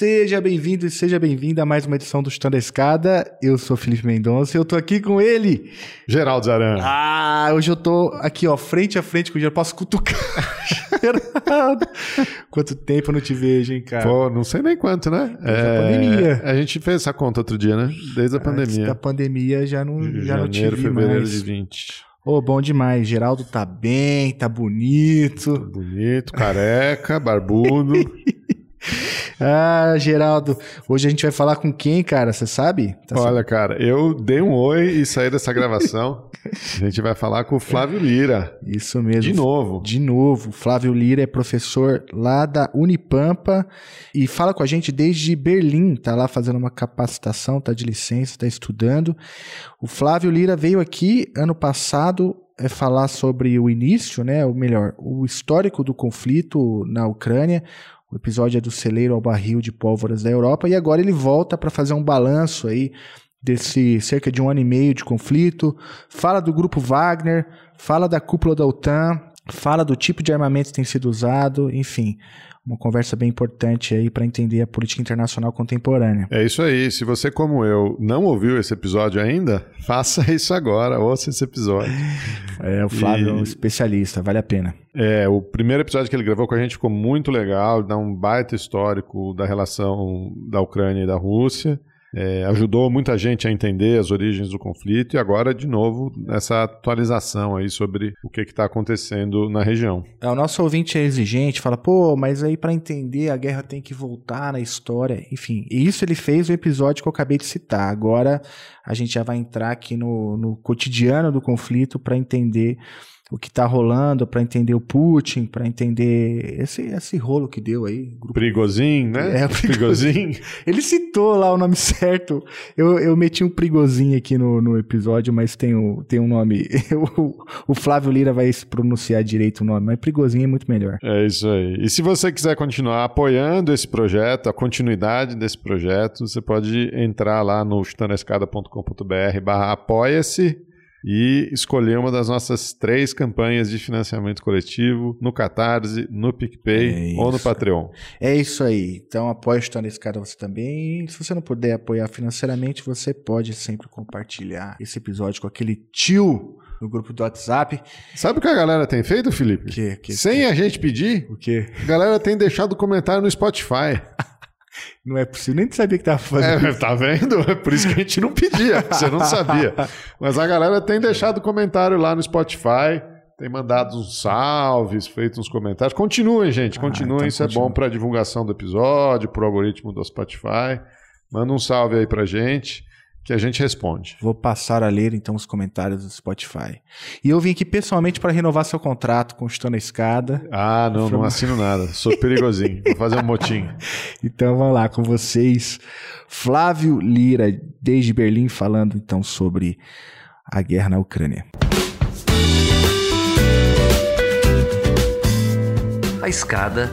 Seja bem-vindo e seja bem-vinda a mais uma edição do Chutando a Escada. Eu sou Felipe Mendonça e eu tô aqui com ele. Geraldo Zaran. Ah, hoje eu tô aqui, ó, frente a frente com o Geraldo. Posso cutucar. Geraldo. Quanto tempo eu não te vejo, hein, cara? Pô, não sei nem quanto, né? Desde a pandemia. A gente fez essa conta outro dia, né? Desde a pandemia. da pandemia já não, já não te Janeiro, vi fevereiro mais. de 20. Ô, bom demais. Geraldo tá bem, tá bonito. Bonito, careca, barbudo. Ah, Geraldo, hoje a gente vai falar com quem, cara? Você sabe? Tá Olha, cara, eu dei um oi e saí dessa gravação. A gente vai falar com o Flávio Lira. Isso mesmo. De novo. De novo, Flávio Lira é professor lá da Unipampa e fala com a gente desde Berlim, tá lá fazendo uma capacitação, tá de licença, tá estudando. O Flávio Lira veio aqui ano passado é falar sobre o início, né, ou melhor, o histórico do conflito na Ucrânia. O episódio é do celeiro ao barril de pólvoras da Europa e agora ele volta para fazer um balanço aí desse cerca de um ano e meio de conflito, fala do grupo Wagner, fala da cúpula da OTAN, fala do tipo de armamento que tem sido usado, enfim, uma conversa bem importante aí para entender a política internacional contemporânea. É isso aí. Se você, como eu, não ouviu esse episódio ainda, faça isso agora. Ouça esse episódio. É, o Flávio é um E- especialista, vale a pena. É, o primeiro episódio que ele gravou com a gente ficou muito legal, dá um baita histórico da relação da Ucrânia e da Rússia. É, ajudou muita gente a entender as origens do conflito e agora, de novo, essa atualização aí sobre o que está acontecendo na região. É, o nosso ouvinte é exigente, fala, pô, mas aí para entender a guerra tem que voltar na história, enfim. E isso ele fez no episódio que eu acabei de citar. Agora a gente já vai entrar aqui no, no cotidiano do conflito para entender o que tá rolando, para entender o Putin, para entender esse, esse rolo que deu aí. Grupo Prigozhin, né? É, Prigozhin. Ele citou lá o nome certo. Eu, eu meti um prigozinho aqui no, no episódio, mas tem, o, tem um nome. o, o Flávio Lira vai se pronunciar direito o nome, mas prigozinho é muito melhor. É isso aí. E se você quiser continuar apoiando esse projeto, a continuidade desse projeto, você pode entrar lá no chutanescada.com.br barra apoia-se e escolher uma das nossas três campanhas de financiamento coletivo no Catarse, no PicPay É ou no. Patreon. É isso aí. Então apoie o nesse cara você também. E se você não puder apoiar financeiramente, você pode sempre compartilhar esse episódio com aquele tio no grupo do WhatsApp. Sabe o que a galera tem feito, Felipe? O quê? O quê? Sem a gente pedir, O quê? a galera tem deixado comentário no Spotify. Não é possível. Nem sabia que tava fazendo. É, tá vendo? É por isso que a gente não pedia, você não sabia. Mas a galera tem deixado comentário lá no Spotify, tem mandado uns salves, feito uns comentários. Continuem, gente, Ah, continuem. então isso é continua. bom para divulgação do episódio, pro algoritmo do Spotify. Manda um salve aí pra gente que a gente responde. Vou passar a ler então os comentários do Spotify. E eu vim aqui pessoalmente para renovar seu contrato com o Estou na Escada. Ah, não, não assino nada. Sou perigosinho. Vou fazer um motim. Então vamos lá com vocês. Flávio Lira, desde Berlim, falando então sobre a guerra na Ucrânia. A escada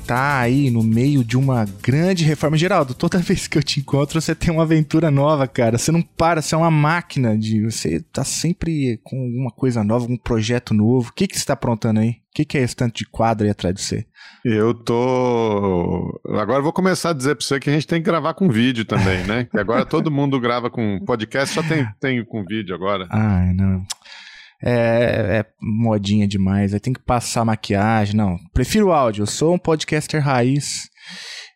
tá aí no meio de uma grande reforma. Geraldo, toda vez que eu te encontro, você tem uma aventura nova, cara. Você não para, você é uma máquina de. Você tá sempre com alguma coisa nova, algum projeto novo. O que, que você tá aprontando aí? O que, que é esse tanto de quadro aí atrás de você? Eu tô. Agora eu vou começar a dizer pra você que a gente tem que gravar com vídeo também, né? Que agora todo mundo grava com podcast, só tem, tem com vídeo agora. Ai, não. É, é modinha demais. Aí tem que passar maquiagem. Não, prefiro o áudio. Eu sou um podcaster raiz.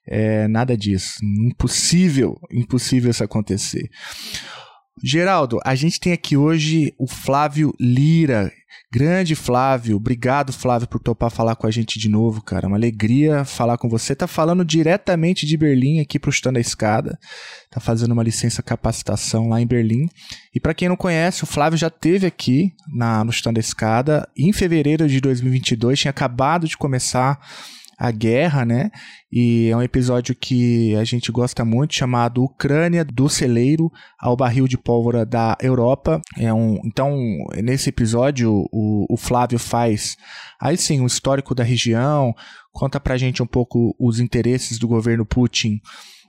É, nada disso. Impossível, impossível isso acontecer. Geraldo, a gente tem aqui hoje o Flávio Lira. Grande Flávio, obrigado Flávio por topar falar com a gente de novo, cara. Uma alegria falar com você. Tá falando diretamente de Berlim aqui pro Chutando a Escada. Tá fazendo uma licença capacitação lá em Berlim. E para quem não conhece, o Flávio já teve aqui na, no Chutando Escada em fevereiro de 2022. Tinha acabado de começar a guerra, né? E é um episódio que a gente gosta muito, chamado Ucrânia do celeiro ao barril de pólvora da Europa. É um, então, nesse episódio, o, o Flávio faz aí sim um histórico da região, conta pra gente um pouco os interesses do governo Putin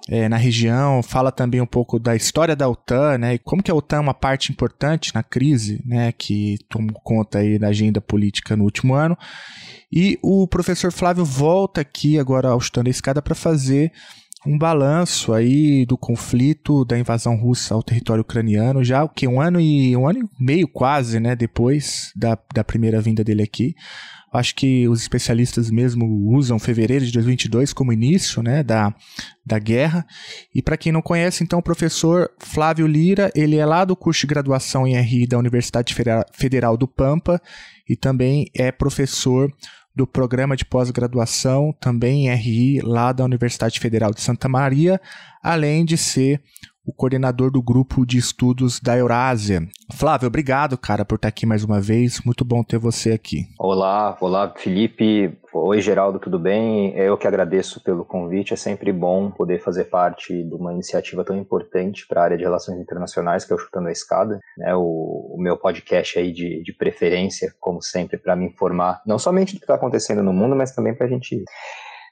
é, na região, fala também um pouco da história da OTAN, né, e como que a OTAN é uma parte importante na crise, né, que tomou conta aí da agenda política no último ano. E o professor Flávio volta aqui agora ao Chutando a Escada para fazer um balanço aí do conflito da invasão russa ao território ucraniano, já o que um ano e um ano e meio quase, né, depois da, da primeira vinda dele aqui. Acho que os especialistas mesmo usam fevereiro de 2022 como início né, da, da guerra. E para quem não conhece, então, o professor Flávio Lira, ele é lá do curso de graduação em RI da Universidade Federal do Pampa e também é professor do programa de pós-graduação, também em RI, lá da Universidade Federal de Santa Maria, além de ser o coordenador do grupo de estudos da Eurásia. Flávio, obrigado, cara, por estar aqui mais uma vez. Muito bom ter você aqui. Olá, olá, Felipe. Oi, Geraldo, tudo bem? Eu que agradeço pelo convite. É sempre bom poder fazer parte de uma iniciativa tão importante para a área de relações internacionais, que é o Chutando a Escada. Né? O, o meu podcast aí de, de preferência, como sempre, para me informar não somente do que está acontecendo no mundo, mas também para a gente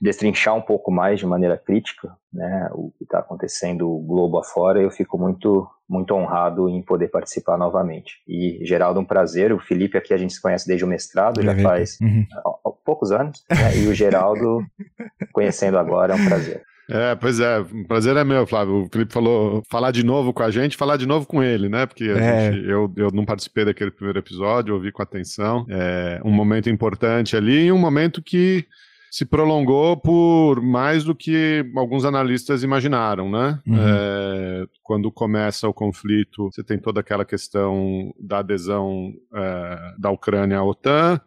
destrinchar um pouco mais de maneira crítica né, o que está acontecendo o globo afora, eu fico muito muito honrado em poder participar novamente. E, Geraldo, um prazer. O Felipe aqui a gente se conhece desde o mestrado, já faz uhum. poucos anos, né, e o Geraldo conhecendo agora é um prazer. É, pois é, o prazer é meu, Flávio. O Felipe falou falar de novo com a gente, falar de novo com ele, né? Porque é. gente, eu, eu não participei daquele primeiro episódio, ouvi com atenção. É um momento importante ali e um momento que se prolongou por mais do que alguns analistas imaginaram, né? Uhum. É, quando começa o conflito, você tem toda aquela questão da adesão é, da Ucrânia à OTAN,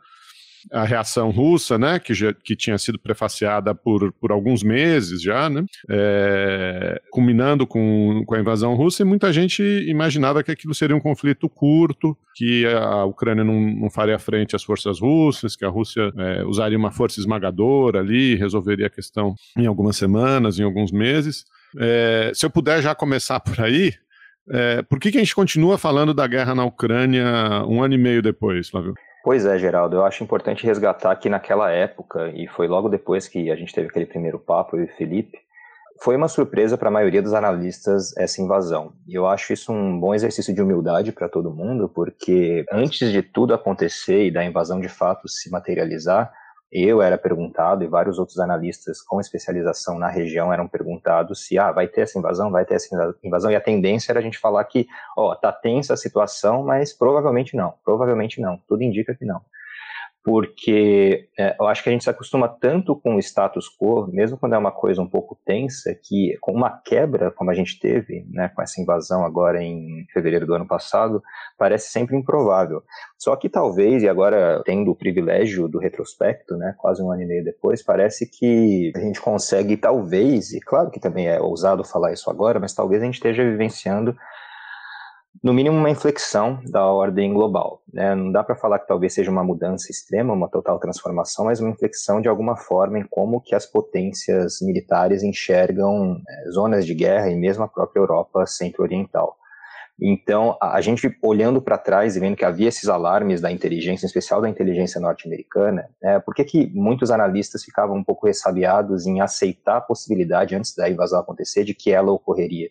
a reação russa, né, que, já, que tinha sido prefaciada por, por alguns meses já, né, é, culminando com, com a invasão russa, e muita gente imaginava que aquilo seria um conflito curto, que a Ucrânia não, não faria frente às forças russas, que a Rússia é, usaria uma força esmagadora ali, resolveria a questão em algumas semanas, em alguns meses. É, se eu puder já começar por aí, é, por que, que a gente continua falando da guerra na Ucrânia um ano e meio depois, Flávio? Pois é, Geraldo, eu acho importante resgatar que naquela época, e foi logo depois que a gente teve aquele primeiro papo, eu e Felipe, foi uma surpresa para a maioria dos analistas essa invasão. E eu acho isso um bom exercício de humildade para todo mundo, porque antes de tudo acontecer e da invasão de fato se materializar, eu era perguntado e vários outros analistas com especialização na região eram perguntados se ah, vai ter essa invasão, vai ter essa invasão, e a tendência era a gente falar que, ó, tá tensa a situação, mas provavelmente não, provavelmente não, tudo indica que não porque é, eu acho que a gente se acostuma tanto com o status quo, mesmo quando é uma coisa um pouco tensa, que com uma quebra como a gente teve, né, com essa invasão agora em fevereiro do ano passado, parece sempre improvável. Só que talvez, e agora tendo o privilégio do retrospecto, né, quase um ano e meio depois, parece que a gente consegue talvez, e claro que também é ousado falar isso agora, mas talvez a gente esteja vivenciando no mínimo uma inflexão da ordem global. Né? Não dá para falar que talvez seja uma mudança extrema, uma total transformação, mas uma inflexão de alguma forma em como que as potências militares enxergam é, zonas de guerra e mesmo a própria Europa centro-oriental. Então, a gente olhando para trás e vendo que havia esses alarmes da inteligência, em especial da inteligência norte-americana, né, por que, que muitos analistas ficavam um pouco ressabiados em aceitar a possibilidade, antes da invasão acontecer, de que ela ocorreria?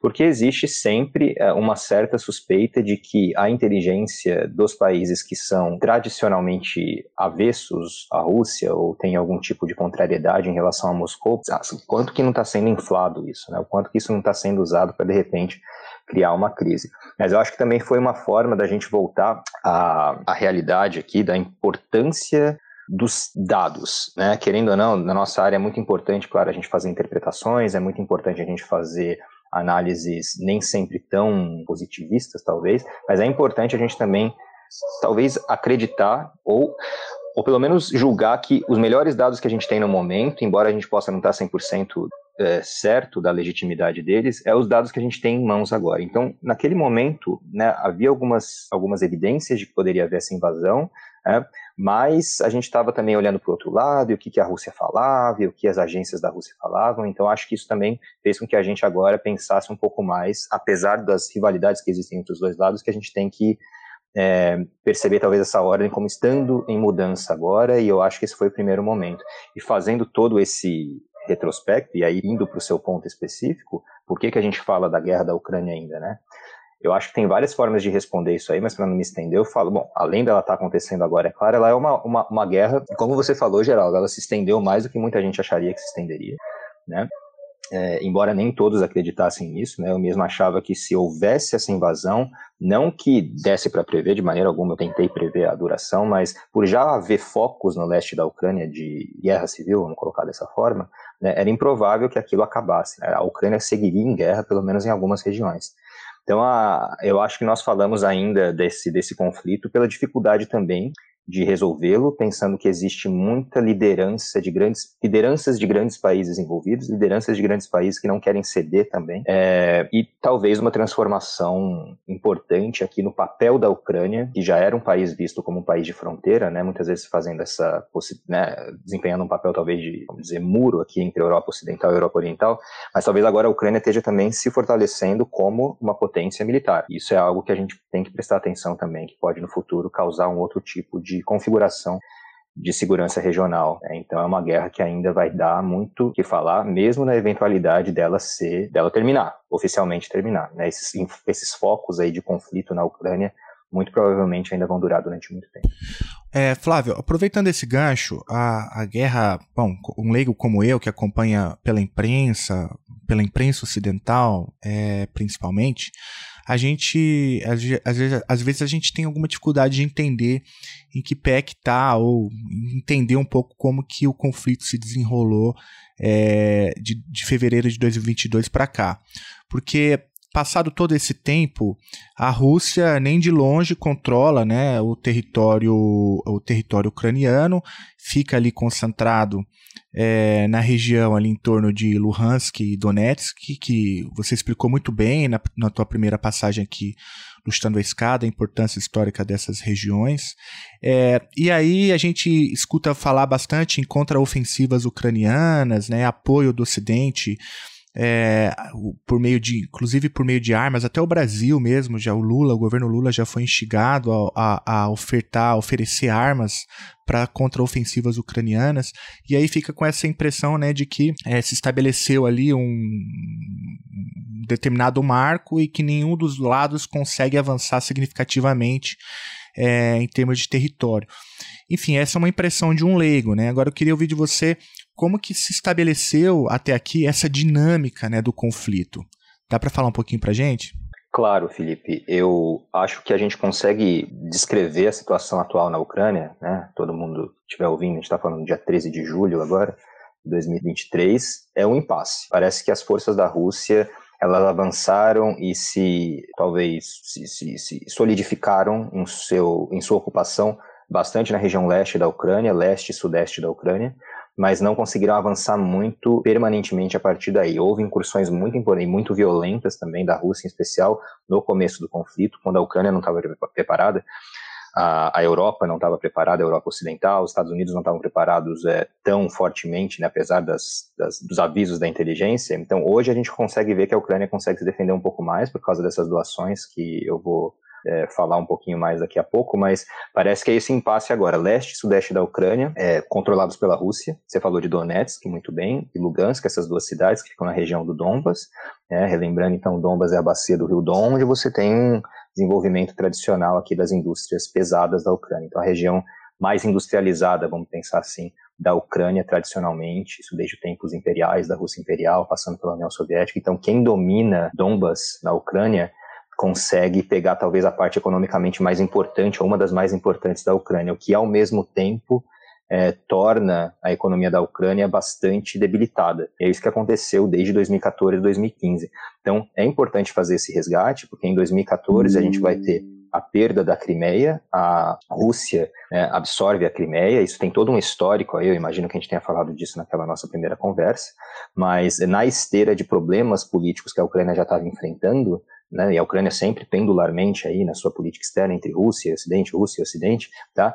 Porque existe sempre é, uma certa suspeita de que a inteligência dos países que são tradicionalmente avessos à Rússia ou têm algum tipo de contrariedade em relação a Moscou, ah, quanto que não está sendo inflado isso, né? o quanto que isso não está sendo usado para, de repente, criar uma crise. Mas eu acho que também foi uma forma da gente voltar à, à realidade aqui, da importância dos dados, né? Querendo ou não, na nossa área é muito importante, claro, a gente fazer interpretações, é muito importante a gente fazer análises nem sempre tão positivistas, talvez, mas é importante a gente também, talvez, acreditar ou, ou pelo menos julgar que os melhores dados que a gente tem no momento, embora a gente possa não estar 100% é, certo da legitimidade deles, é os dados que a gente tem em mãos agora. Então, naquele momento, né, havia algumas, algumas evidências de que poderia haver essa invasão, Né? Mas a gente estava também olhando para o outro lado, e o que, que a Rússia falava, e o que as agências da Rússia falavam, então acho que isso também fez com que a gente agora pensasse um pouco mais, apesar das rivalidades que existem entre os dois lados, que a gente tem que é, perceber talvez essa ordem como estando em mudança agora, e eu acho que esse foi o primeiro momento. E fazendo todo esse retrospecto, e aí indo para o seu ponto específico, por que, que a gente fala da guerra da Ucrânia ainda, né? Eu acho que tem várias formas de responder isso aí, mas para não me estender, eu falo, bom, além dela estar tá acontecendo agora, é claro, ela é uma, uma, uma guerra, como você falou, Geraldo, ela se estendeu mais do que muita gente acharia que se estenderia, né? É, embora nem todos acreditassem nisso, né, eu mesmo achava que se houvesse essa invasão, não que desse para prever de maneira alguma, eu tentei prever a duração, mas por já haver focos no leste da Ucrânia de guerra civil, vamos colocar dessa forma, né, era improvável que aquilo acabasse. Né, a Ucrânia seguiria em guerra, pelo menos em algumas regiões. Então, a, eu acho que nós falamos ainda desse, desse conflito pela dificuldade também de resolvê-lo, pensando que existe muita liderança de grandes lideranças de grandes países envolvidos, lideranças de grandes países que não querem ceder também, é, e talvez uma transformação importante aqui no papel da Ucrânia, que já era um país visto como um país de fronteira, né, muitas vezes fazendo essa, né, desempenhando um papel talvez de, vamos dizer, muro aqui entre a Europa Ocidental e a Europa Oriental, mas talvez agora a Ucrânia esteja também se fortalecendo como uma potência militar. Isso é algo que a gente tem que prestar atenção também, que pode no futuro causar um outro tipo de configuração de segurança regional. Né? Então é uma guerra que ainda vai dar muito que falar, mesmo na eventualidade dela ser, dela terminar, oficialmente terminar. Né? Esses, esses focos aí de conflito na Ucrânia muito provavelmente ainda vão durar durante muito tempo. É, Flávio, aproveitando esse gancho, a, a guerra, bom, um leigo como eu, que acompanha pela imprensa, pela imprensa ocidental, é, principalmente, a gente, às vezes, às vezes a gente tem alguma dificuldade de entender em que pé que tá, ou entender um pouco como que o conflito se desenrolou é, de, de fevereiro de 2022 para cá. Porque passado todo esse tempo, a Rússia nem de longe controla né, o, território, o território ucraniano, fica ali concentrado é, na região ali em torno de Luhansk e Donetsk, que, você explicou muito bem na, na tua primeira passagem aqui no Estando a Escada, a importância histórica dessas regiões. É, e aí a gente escuta falar bastante em contra-ofensivas ucranianas, né, apoio do Ocidente é, por meio de, inclusive por meio de armas, até o Brasil mesmo, já o Lula, o governo Lula já foi instigado a, a, a ofertar, a oferecer armas para contra-ofensivas ucranianas, e aí fica com essa impressão né, de que é, se estabeleceu ali um determinado marco e que nenhum dos lados consegue avançar significativamente é, em termos de território. Enfim, essa é uma impressão de um leigo, né? Agora eu queria ouvir de você como que se estabeleceu até aqui essa dinâmica né, do conflito. Dá para falar um pouquinho para gente? Claro, Felipe. Eu acho que a gente consegue descrever a situação atual na Ucrânia, né? Todo mundo estiver ouvindo, a gente está falando dia 13 de julho agora, de 2023, é um impasse. Parece que as forças da Rússia elas avançaram e se talvez se, se, se solidificaram em, seu, em sua ocupação bastante na região leste da Ucrânia, leste e sudeste da Ucrânia, mas não conseguiram avançar muito permanentemente a partir daí. Houve incursões muito importantes, muito violentas também da Rússia, em especial no começo do conflito, quando a Ucrânia não estava preparada, a, a, Europa não estava preparada, a Europa Ocidental, os Estados Unidos não estavam preparados é, tão fortemente, né, apesar das, das, dos avisos da inteligência. Então, hoje a gente consegue ver que a Ucrânia consegue se defender um pouco mais por causa dessas doações que eu vou é, falar um pouquinho mais daqui a pouco, mas parece que é esse impasse agora. Leste e sudeste da Ucrânia, é, controlados pela Rússia. Você falou de Donetsk, muito bem, e Lugansk, essas duas cidades que ficam na região do Donbas. É, relembrando, então, Donbas é a bacia do rio Don, onde você tem um desenvolvimento tradicional aqui das indústrias pesadas da Ucrânia. Então, a região mais industrializada, vamos pensar assim, da Ucrânia tradicionalmente, isso desde tempos imperiais, da Rússia imperial, passando pela União Soviética. Então, quem domina Donbas na Ucrânia consegue pegar talvez a parte economicamente mais importante, ou uma das mais importantes da Ucrânia, o que ao mesmo tempo é, torna a economia da Ucrânia bastante debilitada. é isso que aconteceu desde 2014 e 2015. Então, é importante fazer esse resgate, porque em 2014 a gente vai ter a perda da Crimeia, a Rússia é, absorve a Crimeia, isso tem todo um histórico aí, eu imagino que a gente tenha falado disso naquela nossa primeira conversa, mas na esteira de problemas políticos que a Ucrânia já estava enfrentando, né, e a Ucrânia sempre pendularmente aí na sua política externa entre Rússia e Ocidente, Rússia e Ocidente, tá?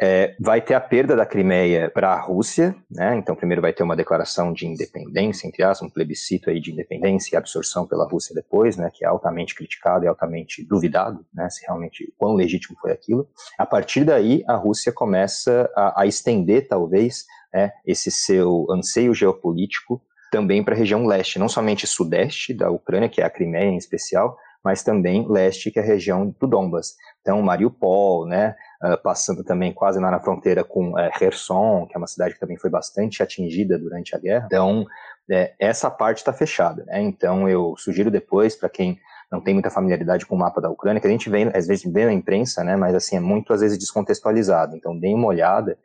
É, vai ter a perda da Crimeia para a Rússia, né? Então, primeiro vai ter uma declaração de independência, entre aspas, um plebiscito aí de independência e absorção pela Rússia depois, né? Que é altamente criticado e altamente duvidado, né? Se realmente quão legítimo foi aquilo. A partir daí, a Rússia começa a, a estender, talvez, né, esse seu anseio geopolítico também para a região leste, não somente sudeste da Ucrânia, que é a Crimeia em especial, mas também leste, que é a região do Donbas. Então, Mariupol, né, uh, passando também quase lá na fronteira com uh, Kherson, que é uma cidade que também foi bastante atingida durante a guerra. Então, é, essa parte está fechada. Né? Então, eu sugiro depois, para quem não tem muita familiaridade com o mapa da Ucrânia, que a gente vê, às vezes vê na imprensa, né, mas assim, é muito, às vezes, descontextualizado. Então, deem uma olhada,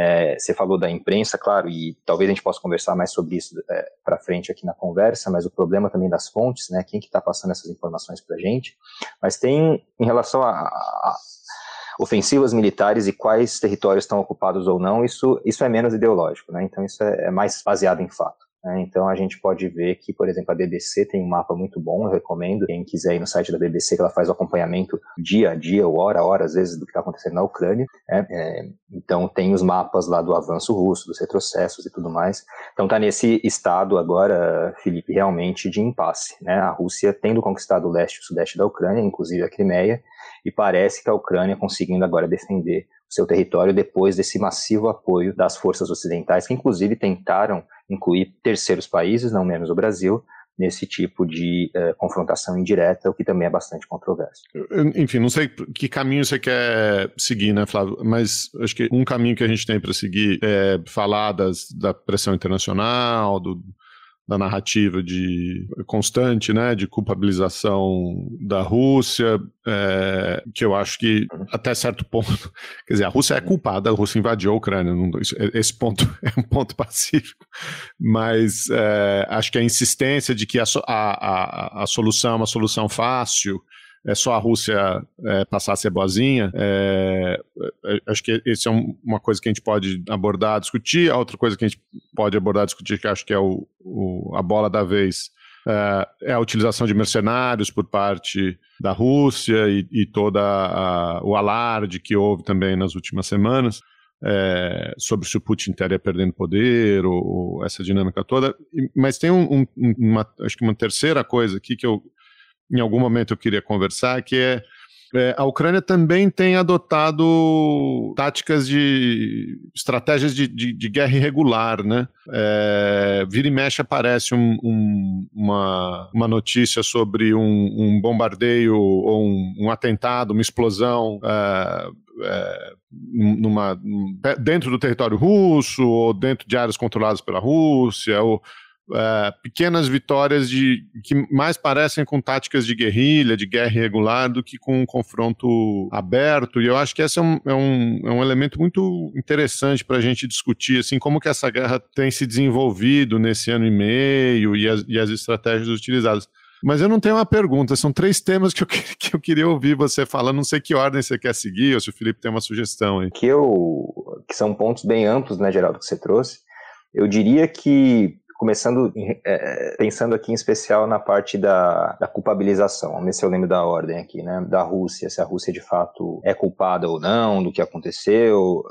é, você falou da imprensa, claro, e talvez a gente possa conversar mais sobre isso é, para frente aqui na conversa, mas o problema também das fontes, né? Quem que está passando essas informações para a gente? Mas tem em relação a, a, ofensivas militares e quais territórios estão ocupados ou não, isso, isso é menos ideológico, né? Então isso é, é mais baseado em fato. Né? Então a gente pode ver que, por exemplo, a BBC tem um mapa muito bom, eu recomendo. Quem quiser ir no site da BBC, que ela faz o acompanhamento dia a dia, ou hora a hora, às vezes, do que está acontecendo na Ucrânia. Né? É, então tem os mapas lá do avanço russo, dos retrocessos e tudo mais. Então está nesse estado agora, Felipe, realmente de impasse. Né? A Rússia tendo conquistado o leste e o sudeste da Ucrânia, inclusive a Crimeia, e parece que a Ucrânia conseguindo agora defender seu território depois desse massivo apoio das forças ocidentais, que inclusive tentaram incluir terceiros países, não menos o Brasil, nesse tipo de uh, confrontação indireta, o que também é bastante controverso. Enfim, não sei que caminho você quer seguir, né, Flávio? Mas acho que um caminho que a gente tem para seguir é falar das, da pressão internacional, do, da narrativa de constante, né, de culpabilização da Rússia, é, que eu acho que até certo ponto, quer dizer, a Rússia é culpada, a Rússia invadiu a Ucrânia, não, esse ponto é um ponto pacífico, mas é, acho que a insistência de que a, a, a, a solução é uma solução fácil, é só a Rússia é, passar a ser boazinha. É, é, acho que isso é um, uma coisa que a gente pode abordar, discutir. A outra coisa que a gente pode abordar, discutir, que acho que é o, o a bola da vez, é, é a utilização de mercenários por parte da Rússia e, e todo o alarde que houve também nas últimas semanas. É, sobre se o Putin estaria perdendo poder ou, ou, essa dinâmica toda. Mas tem um, um, uma, acho que uma terceira coisa aqui que eu, em algum momento eu queria conversar, que é, é, a Ucrânia também tem adotado táticas de estratégias de, de, de guerra irregular, né? É, vira e mexe aparece um, um, uma, uma notícia sobre um, um bombardeio ou um, atentado, uma explosão é, é, numa, dentro do território russo ou dentro de áreas controladas pela Rússia ou é, pequenas vitórias de que mais parecem com táticas de guerrilha, de guerra irregular, do que com um confronto aberto. E eu acho que esse é um, é um, é um elemento muito interessante para a gente discutir, assim, como que essa guerra tem se desenvolvido nesse ano e meio e as, e as estratégias utilizadas. Mas eu não tenho uma pergunta, são três temas que eu, que eu queria ouvir você falando, não sei que ordem você quer seguir, ou se o Felipe tem uma sugestão aí. Que, eu, que são pontos bem amplos, né, Geraldo, que você trouxe. Eu diria que começando é, pensando aqui em especial na parte da, da, culpabilização, vamos ver se eu lembro da ordem aqui, né, da Rússia, se a Rússia de fato é culpada ou não do que aconteceu.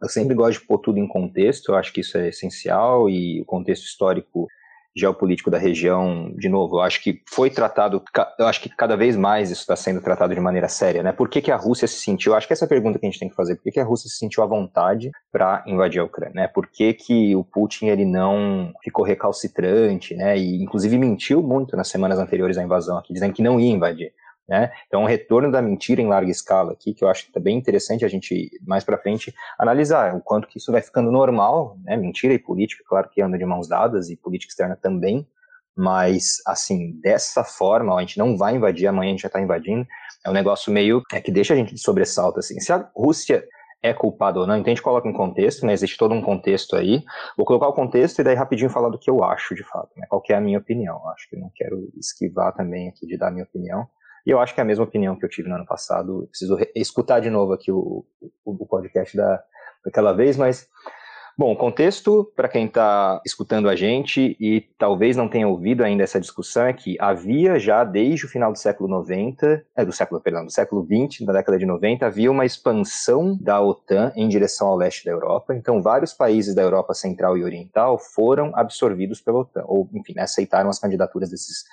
Eu sempre gosto de pôr tudo em contexto, eu acho que isso é essencial e o contexto histórico geopolítico da região, de novo, eu acho que foi tratado, eu acho que cada vez mais isso está sendo tratado de maneira séria, né? Por que, que a Rússia se sentiu, acho que essa é a pergunta que a gente tem que fazer, por que, que a Rússia se sentiu à vontade para invadir a Ucrânia, né? Por que, que o Putin ele não ficou recalcitrante, né? E inclusive mentiu muito nas semanas anteriores à invasão aqui, dizendo que não ia invadir. Né? Então, um retorno da mentira em larga escala aqui, que eu acho que é bem interessante a gente, mais para frente, analisar o quanto que isso vai ficando normal, né? mentira e política, claro que andam de mãos dadas, e política externa também, mas, assim, dessa forma, a gente não vai invadir, amanhã a gente já está invadindo, é um negócio meio é, que deixa a gente de sobressalto, assim. Se a Rússia é culpada ou não, então a gente coloca em contexto, né? Existe todo um contexto aí. Vou colocar o contexto e daí rapidinho falar do que eu acho, de fato, né? Qual é a minha opinião. Acho que não quero esquivar também aqui de dar a minha opinião. E eu acho que é a mesma opinião que eu tive no ano passado. preciso escutar de novo aqui o, o, o podcast da, daquela vez, mas Bom, contexto para quem está escutando a gente e talvez não tenha ouvido ainda essa discussão é que havia já desde o final do século 90, é do século, perdão, do século 20, da década de 90, havia uma expansão da OTAN em direção ao leste da Europa. Então, vários países da Europa Central e Oriental foram absorvidos pela OTAN, ou enfim, aceitaram as candidaturas desses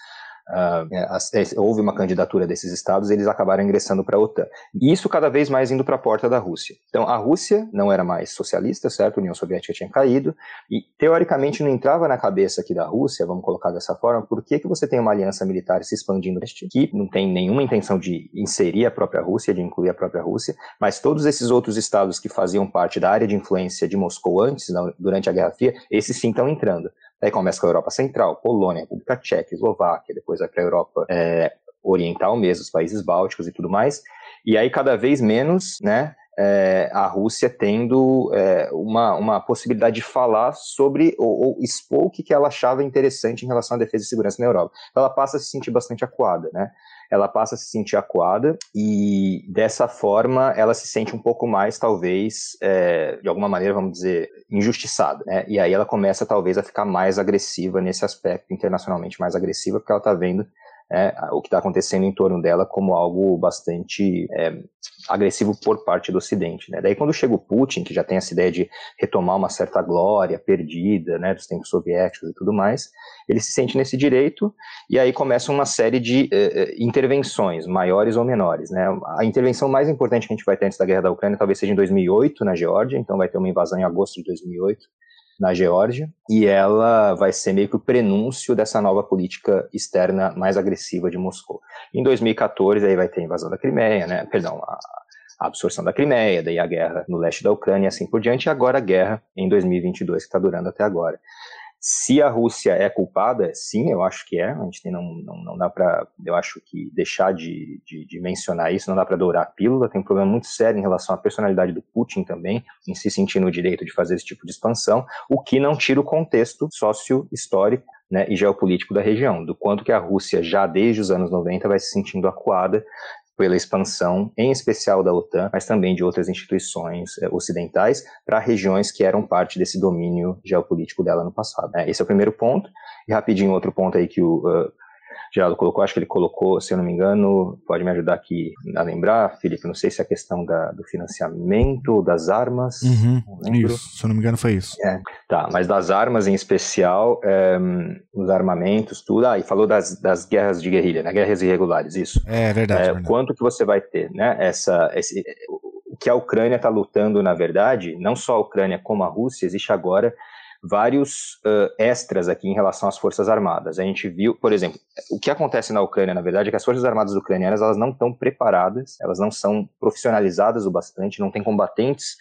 Uh, houve uma candidatura desses estados, eles acabaram ingressando para a OTAN. E isso cada vez mais indo para a porta da Rússia. Então, a Rússia não era mais socialista, certo? A União Soviética tinha caído, e teoricamente não entrava na cabeça aqui da Rússia, vamos colocar dessa forma, por que, que você tem uma aliança militar se expandindo que não tem nenhuma intenção de inserir a própria Rússia, de incluir a própria Rússia, mas todos esses outros estados que faziam parte da área de influência de Moscou antes, durante a Guerra Fria, esses sim estão entrando. Aí começa com a Europa Central, Polônia, República Tcheca, Eslováquia, depois vai para a Europa é, Oriental mesmo, os países bálticos e tudo mais. E aí cada vez menos, né, é, a Rússia tendo é, uma, uma possibilidade de falar sobre ou, ou, expor o que ela achava interessante em relação à defesa e segurança na Europa. Então ela passa a se sentir bastante acuada, né? Ela passa a se sentir acuada e dessa forma ela se sente um pouco mais, talvez, é, de alguma maneira, vamos dizer, injustiçada. Né? E aí ela começa talvez a ficar mais agressiva nesse aspecto, internacionalmente mais agressiva, porque ela está vendo é, o que está acontecendo em torno dela como algo bastante é, agressivo por parte do Ocidente. Né? Daí quando chega o Putin, que já tem essa ideia de retomar uma certa glória perdida né, dos tempos soviéticos e tudo mais, ele se sente nesse direito e aí começa uma série de uh, intervenções, maiores ou menores. Né? A intervenção mais importante que a gente vai ter antes da guerra da Ucrânia talvez seja em 2008, na Geórgia, então vai ter uma invasão em agosto de 2008 na Geórgia, e ela vai ser meio que o prenúncio dessa nova política externa mais agressiva de Moscou. Em 2014, aí vai ter a invasão da Crimeia, né? Perdão, a, absorção da Crimeia, daí a guerra no leste da Ucrânia e assim por diante, e agora a guerra em 2022, que está durando até agora. Se a Rússia é culpada, sim, eu acho que é. A gente tem, não, não, não dá para, eu acho que deixar de, de, de mencionar isso, não dá para dourar a pílula. Tem um problema muito sério em relação à personalidade do Putin também, em se sentir no direito de fazer esse tipo de expansão, o que não tira o contexto sócio-histórico né, e geopolítico da região, do quanto que a Rússia já desde os anos 90 vai se sentindo acuada pela expansão, em especial da OTAN, mas também de outras instituições eh, ocidentais, para regiões que eram parte desse domínio geopolítico dela no passado. Né? Esse é o primeiro ponto. E rapidinho, outro ponto aí que o uh, Geraldo colocou, acho que ele colocou, se eu não me engano, pode me ajudar aqui a lembrar, Felipe, não sei se é a questão da, do financiamento, das armas. Uhum, isso, se eu não me engano foi isso. É, tá, mas das armas em especial, é, os armamentos, tudo. Ah, e falou das, das guerras de guerrilha, né? Guerras irregulares, isso. É, verdade. É, verdade. Quanto que você vai ter, né? Essa, esse, o que a Ucrânia está lutando, na verdade, não só a Ucrânia como a Rússia, existe agora vários uh, extras aqui em relação às Forças Armadas. A gente viu, por exemplo, o que acontece na Ucrânia, na verdade, é que as Forças Armadas ucranianas elas não estão preparadas, elas não são profissionalizadas o bastante, não tem combatentes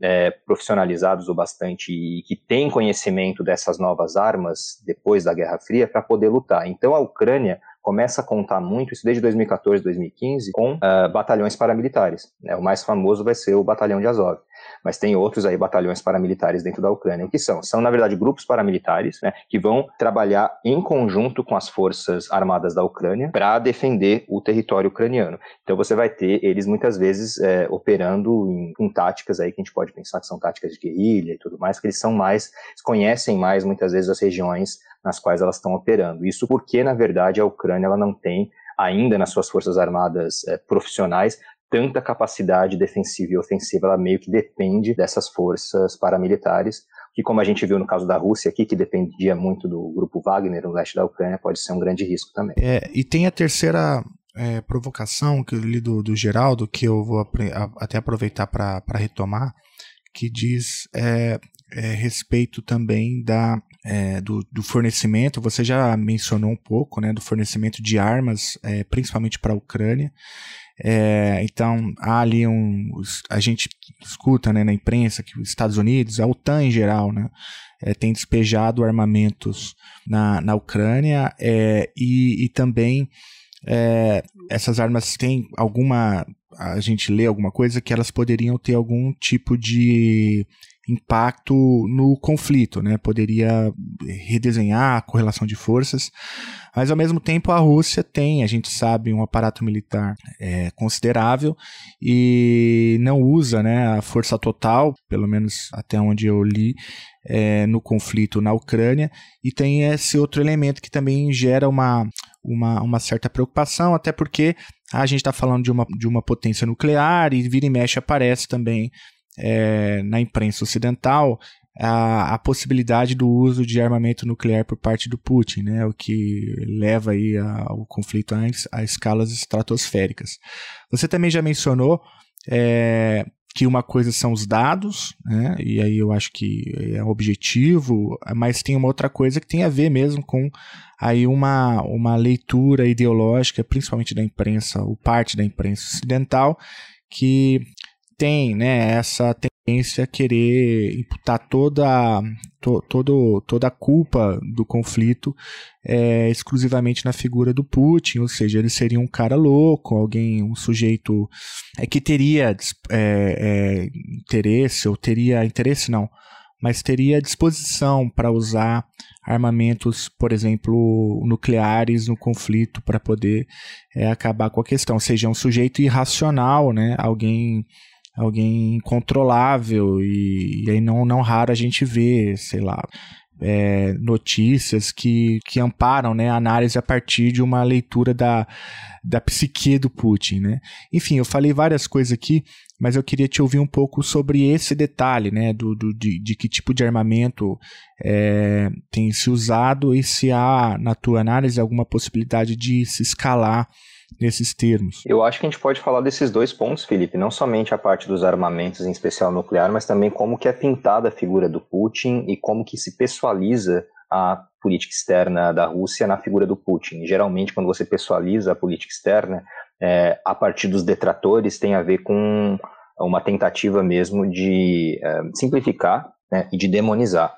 é, profissionalizados o bastante e que têm conhecimento dessas novas armas depois da Guerra Fria para poder lutar. Então a Ucrânia começa a contar muito, isso desde 2014, 2015, com uh, batalhões paramilitares. Né? O mais famoso vai ser o Batalhão de Azov mas tem outros aí batalhões paramilitares dentro da Ucrânia. O que são? São, na verdade, grupos paramilitares né, que vão trabalhar em conjunto com as forças armadas da Ucrânia para defender o território ucraniano. Então você vai ter eles muitas vezes é, operando em, táticas aí que a gente pode pensar que são táticas de guerrilha e tudo mais, que eles são mais, conhecem mais muitas vezes as regiões nas quais elas estão operando. Isso porque, na verdade, a Ucrânia ela não tem ainda nas suas forças armadas é, profissionais tanta capacidade defensiva e ofensiva, ela meio que depende dessas forças paramilitares, que como a gente viu no caso da Rússia aqui, que dependia muito do grupo Wagner no leste da Ucrânia, pode ser um grande risco também. É, e tem a terceira é, provocação que eu li do, do Geraldo, que eu vou até aproveitar para retomar, que diz é, é, respeito também da, é, do, do, fornecimento, você já mencionou um pouco, né, do fornecimento de armas, é, principalmente para a Ucrânia, é, então, há ali um. A gente escuta né, na imprensa que os Estados Unidos, a OTAN em geral, né, é, tem despejado armamentos na, na Ucrânia é, e, e também é, essas armas têm alguma. A gente lê alguma coisa que elas poderiam ter algum tipo de impacto no conflito, né? Poderia redesenhar a correlação de forças, mas ao mesmo tempo a Rússia tem, a gente sabe, um aparato militar é, considerável e não usa, né, a força total, pelo menos até onde eu li, é, no conflito na Ucrânia, e tem esse outro elemento que também gera uma, uma, uma certa preocupação, até porque a gente está falando de uma, de uma potência nuclear e vira e mexe aparece também é, na imprensa ocidental a, a, possibilidade do uso de armamento nuclear por parte do Putin, né, o que leva aí a, o conflito a, a, escalas estratosféricas. Você também já mencionou é, que uma coisa são os dados, né, e aí eu acho que é objetivo, mas tem uma outra coisa que tem a ver mesmo com aí uma, uma leitura ideológica, principalmente da imprensa, ou parte da imprensa ocidental, que tem né, essa tendência a querer imputar toda, to, todo, toda a culpa do conflito é, exclusivamente na figura do Putin, ou seja, ele seria um cara louco, alguém, um sujeito é, que teria é, é, interesse, ou teria interesse não, mas teria disposição para usar armamentos, por exemplo, nucleares no conflito para poder é, acabar com a questão. Ou seja, um sujeito irracional, né? alguém alguém incontrolável e, e aí não, não raro a gente vê, sei lá, é, notícias que, que amparam né, a análise a partir de uma leitura da, da psique do Putin. Né? Enfim, eu falei várias coisas aqui, mas eu queria te ouvir um pouco sobre esse detalhe, né, do, do de, de que tipo de armamento é, tem se usado e se há, na tua análise, alguma possibilidade de se escalar nesses termos. Eu acho que a gente pode falar desses dois pontos, Felipe, não somente a parte dos armamentos, em especial nuclear, mas também como que é pintada a figura do Putin e como que se pessoaliza a política externa da Rússia na figura do Putin. Geralmente, quando você pessoaliza a política externa, é, a partir dos detratores, tem a ver com uma tentativa mesmo de é, simplificar né, e de demonizar.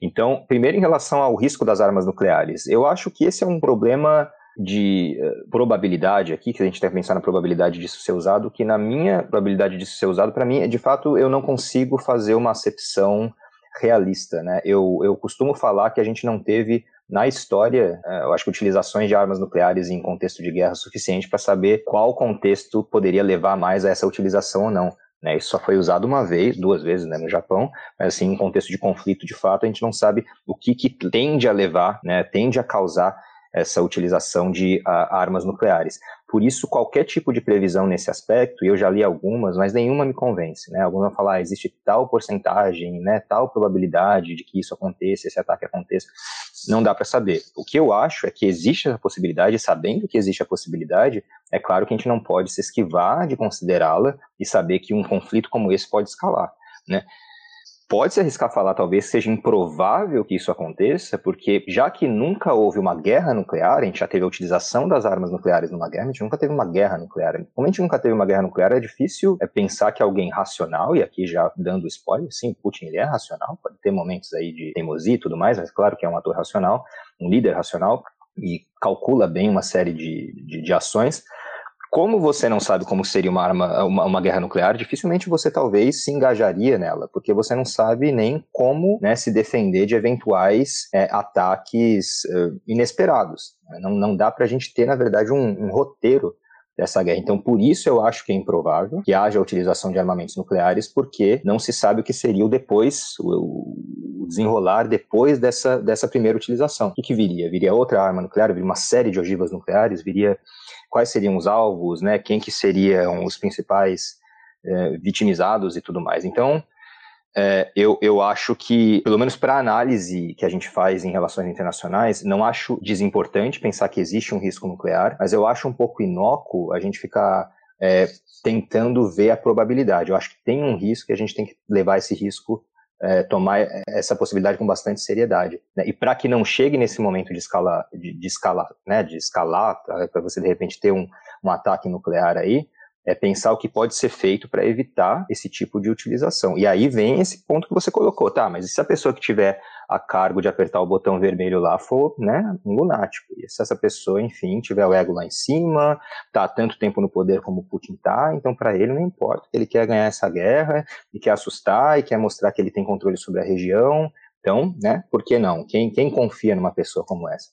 Então, primeiro em relação ao risco das armas nucleares, eu acho que esse é um problema de uh, probabilidade aqui, que a gente deve pensar na probabilidade disso ser usado, que na minha probabilidade disso ser usado, para mim, de fato, eu não consigo fazer uma acepção realista, né? Eu, eu costumo falar que a gente não teve na história, uh, eu acho que utilizações de armas nucleares em contexto de guerra suficiente para saber qual contexto poderia levar mais a essa utilização ou não. Né, isso só foi usado uma vez, duas vezes né, no Japão, mas assim, em contexto de conflito de fato, a gente não sabe o que, que tende a levar, né, tende a causar essa utilização de a, armas nucleares. Por isso, qualquer tipo de previsão nesse aspecto, e eu já li algumas, mas nenhuma me convence. Né? Alguns vão falar, ah, existe tal porcentagem, né, tal probabilidade de que isso aconteça, esse ataque aconteça. Não dá para saber. O que eu acho é que existe essa possibilidade, sabendo que existe a possibilidade, é claro que a gente não pode se esquivar de considerá-la e saber que um conflito como esse pode escalar. Né? Pode se arriscar a falar, talvez seja improvável que isso aconteça, porque já que nunca houve uma guerra nuclear, a gente já teve a utilização das armas nucleares numa guerra, a gente nunca teve uma guerra nuclear. Como a gente nunca teve uma guerra nuclear, é difícil é pensar que alguém racional, e aqui já dando spoiler, sim, Putin ele é racional, pode ter momentos aí de teimosia e tudo mais, mas claro que é um ator racional, um líder racional, e calcula bem uma série de, de, de ações, como você não sabe como seria uma arma, uma, uma, guerra nuclear, dificilmente você talvez se engajaria nela, porque você não sabe nem como né, se defender de eventuais é, ataques uh, inesperados. Não, não dá para a gente ter, na verdade, um, um roteiro dessa guerra. Então, por isso eu acho que é improvável que haja a utilização de armamentos nucleares, porque não se sabe o que seria o depois, o, desenrolar depois dessa, dessa primeira utilização. O que, que viria? Viria outra arma nuclear, viria uma série de ogivas nucleares, viria quais seriam os alvos, né, quem que seriam os principais é, vitimizados e tudo mais. Então, é, eu, eu acho que, pelo menos para a análise que a gente faz em relações internacionais, não acho desimportante pensar que existe um risco nuclear, mas eu acho um pouco inócuo a gente ficar é, tentando ver a probabilidade. Eu acho que tem um risco e a gente tem que levar esse risco é, tomar essa possibilidade com bastante seriedade. Né? E para que não chegue nesse momento de escalar, de, de escalar, né, de escalar, para você de repente ter um, um ataque nuclear aí, é pensar o que pode ser feito para evitar esse tipo de utilização. E aí vem esse ponto que você colocou, tá? Mas e se a pessoa que tiver a cargo de apertar o botão vermelho lá for, né, um lunático? E se essa pessoa, enfim, tiver o ego lá em cima, tá tanto tempo no poder como Putin tá, então para ele não importa. Ele quer ganhar essa guerra e quer assustar e quer mostrar que ele tem controle sobre a região. Então, né, por que não? Quem, quem confia numa pessoa como essa?